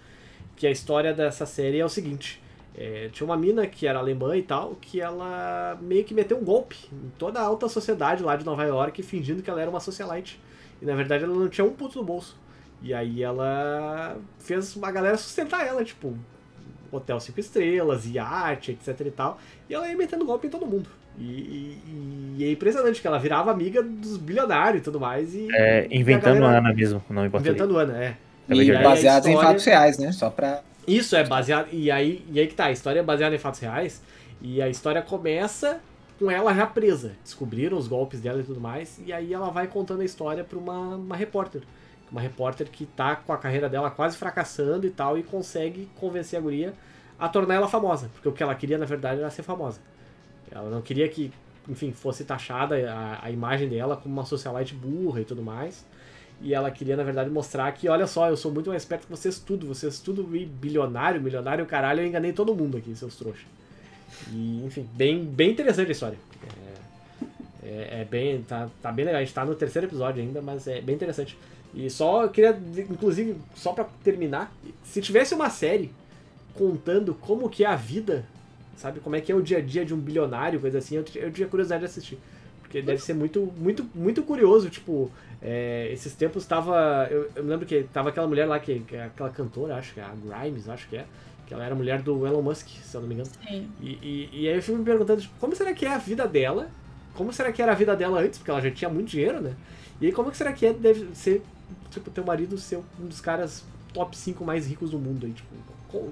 Que a história dessa série é o seguinte, é, tinha uma mina que era alemã e tal, que ela meio que meteu um golpe em toda a alta sociedade lá de Nova York, fingindo que ela era uma socialite. E na verdade ela não tinha um puto no bolso. E aí ela fez uma galera sustentar ela, tipo, hotel cinco estrelas, iate, etc e tal. E ela ia metendo golpe em todo mundo. E, e, e é impressionante que ela virava amiga dos bilionários e tudo mais. E, É, e a inventando galera- Ana mesmo, o nome em português. Inventando Ana, é. É E aí a baseado em fatos reais, né? Só pra. Isso é baseado. E aí, e aí que tá, a história é baseada em fatos reais. E a história começa com ela já presa. Descobriram os golpes dela e tudo mais. E aí ela vai contando a história pra uma, uma repórter. Uma repórter que tá com a carreira dela quase fracassando e tal. E consegue convencer a guria a tornar ela famosa. Porque o que ela queria, na verdade, era ser famosa. Ela não queria que, enfim, fosse taxada a, a imagem dela como uma socialite burra e tudo mais. E ela queria, na verdade, mostrar que, olha só, eu sou muito mais esperto que vocês tudo. Vocês tudo bilionário, milionário, caralho, eu enganei todo mundo aqui, seus trouxas. E, enfim, bem, bem interessante a história. É, é, é bem. Tá, tá bem legal. A gente tá no terceiro episódio ainda, mas é bem interessante. E só eu queria, inclusive, só pra terminar, se tivesse uma série contando como que é a vida, sabe? Como é que é o dia a dia de um bilionário, coisa assim, eu, eu tinha curiosidade de assistir. Porque deve ser muito, muito, muito curioso, tipo, é, esses tempos tava. Eu, eu me lembro que tava aquela mulher lá, que, que é aquela cantora, acho que é a Grimes, acho que é. Que ela era mulher do Elon Musk, se eu não me engano. Sim. E, e, e aí eu fico me perguntando, tipo, como será que é a vida dela? Como será que era a vida dela antes? Porque ela já tinha muito dinheiro, né? E aí como que será que é, deve ser, tipo, teu marido ser um dos caras top 5 mais ricos do mundo aí, tipo.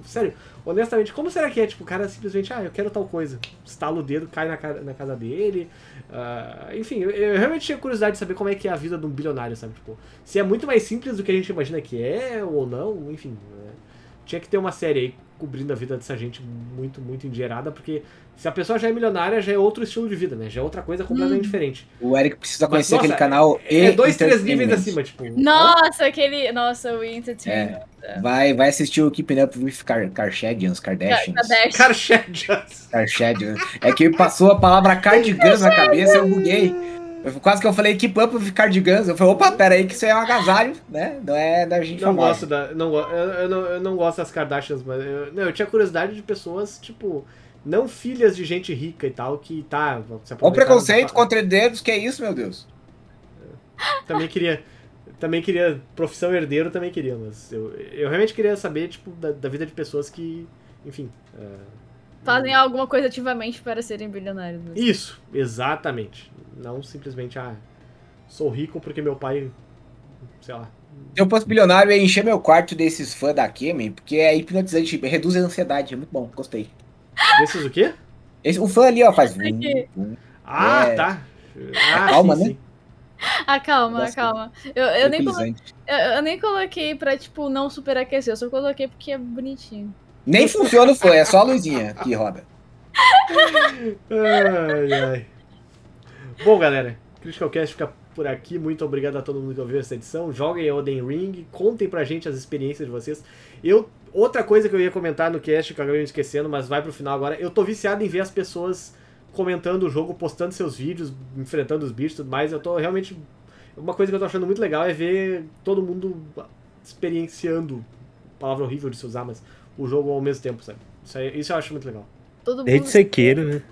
sério, honestamente, como será que é, tipo, o cara simplesmente, ah, eu quero tal coisa. Estala o dedo, cai na, ca- na casa dele. ah, enfim, eu, eu realmente tinha curiosidade de saber como é que é a vida de um bilionário, sabe? Tipo, se é muito mais simples do que a gente imagina que é, ou não, enfim. é, tinha que ter uma série aí cobrindo a vida dessa gente muito, muito endinheirada, porque se a pessoa já é milionária, já é outro estilo de vida, né? Já é outra coisa completamente diferente. O Eric precisa Mas, conhecer nossa, aquele canal É dois, três níveis acima, tipo. Nossa, aquele. Nossa, o Entertainment. Vai, vai assistir o Keeping Up with Kar Kardashians, Kardashians. Kardashian. Kardashians. Kardashians. É que passou a palavra cardigans na cabeça eu buguei. Eu, quase que eu falei Keep Up with Cardigans. Eu falei, opa, pera aí que isso é um agasalho, né? Não é da gente Não famosa. gosto da. Não, eu, eu não, eu não gosto das Kardashians, mas. Eu, não, eu tinha curiosidade de pessoas, tipo. Não filhas de gente rica e tal, que tá. se Olha o preconceito contra herdeiros, que é isso, meu Deus? Também queria. Também queria. Profissão herdeiro também queria, mas eu, eu realmente queria saber, tipo, da, da vida de pessoas que. Enfim. é, Fazem alguma coisa ativamente para serem bilionários. né? Isso, exatamente. Não simplesmente, ah, sou rico porque meu pai. Sei lá. Se eu fosse bilionário, eu ia encher meu quarto desses fãs da Kemi, porque é hipnotizante, reduz a ansiedade. É muito bom, gostei. Desses o quê? Esse, o fã ali, ó, faz. vum, Aqui. vum. Ah, É. tá. Ah, Calma, sim, né? sim. Ah, calma, Gosto. calma. Eu, eu, nem colo- Tranquilizante. eu, eu nem coloquei pra, tipo, não superaquecer. Eu só coloquei porque é bonitinho. Nem funciona o fã, é só a luzinha que roda. Ai, ai. Bom, galera, Critical Cast fica por aqui. Muito obrigado a todo mundo que ouviu essa edição. Joguem Elden Ring, contem pra gente as experiências de vocês. Eu, outra coisa que eu ia comentar no cast, que eu acabei me esquecendo, mas vai pro final agora. Eu tô viciado em ver as pessoas comentando o jogo, postando seus vídeos, enfrentando os bichos e tudo mais. Eu tô realmente. Uma coisa que eu tô achando muito legal é ver todo mundo experienciando. Palavra horrível de se usar, mas o jogo ao mesmo tempo, sabe? Isso, aí, isso eu acho muito legal. Todo mundo. Desde Sekiro, né?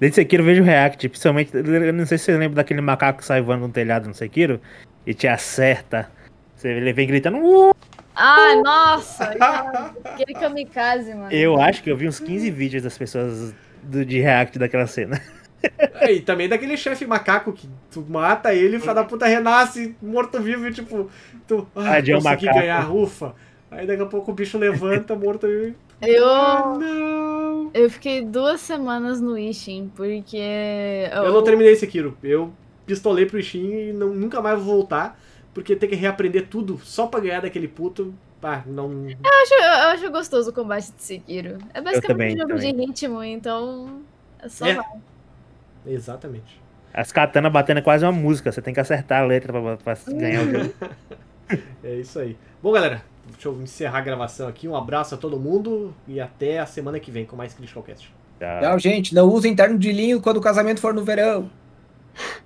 Desde Sekiro eu vejo React, principalmente, eu não sei se você lembra daquele macaco que sai voando no telhado no Sekiro e te acerta. Você ele vem gritando. "Uh!" Ah, nossa! Aquele kamikaze, mano. Eu acho que eu vi uns 15 vídeos das pessoas do, de React daquela cena. É, e também daquele chefe macaco que tu mata ele, o filho da puta renasce morto-vivo e tipo, tu ah, consegui macaco. ganhar, ufa. Aí daqui a pouco o bicho levanta morto e. Eu. Ah, não! Eu fiquei duas semanas no Ishin, porque. Eu não terminei Sekiro. Eu pistolei pro Ishin e não, nunca mais vou voltar, porque ter que reaprender tudo só pra ganhar daquele puto. Ah, não. Eu acho, eu acho gostoso o combate de Sekiro. É basicamente também, um jogo também. de ritmo, então. É só É. vai. Exatamente. As katanas batendo é quase uma música, você tem que acertar a letra pra, pra ganhar o jogo. É isso aí. Bom, galera, deixa eu encerrar a gravação aqui. Um abraço a todo mundo e até a semana que vem com mais Critical Cast. Tchau. Tchau, gente. Não usem terno de linho quando o casamento for no verão.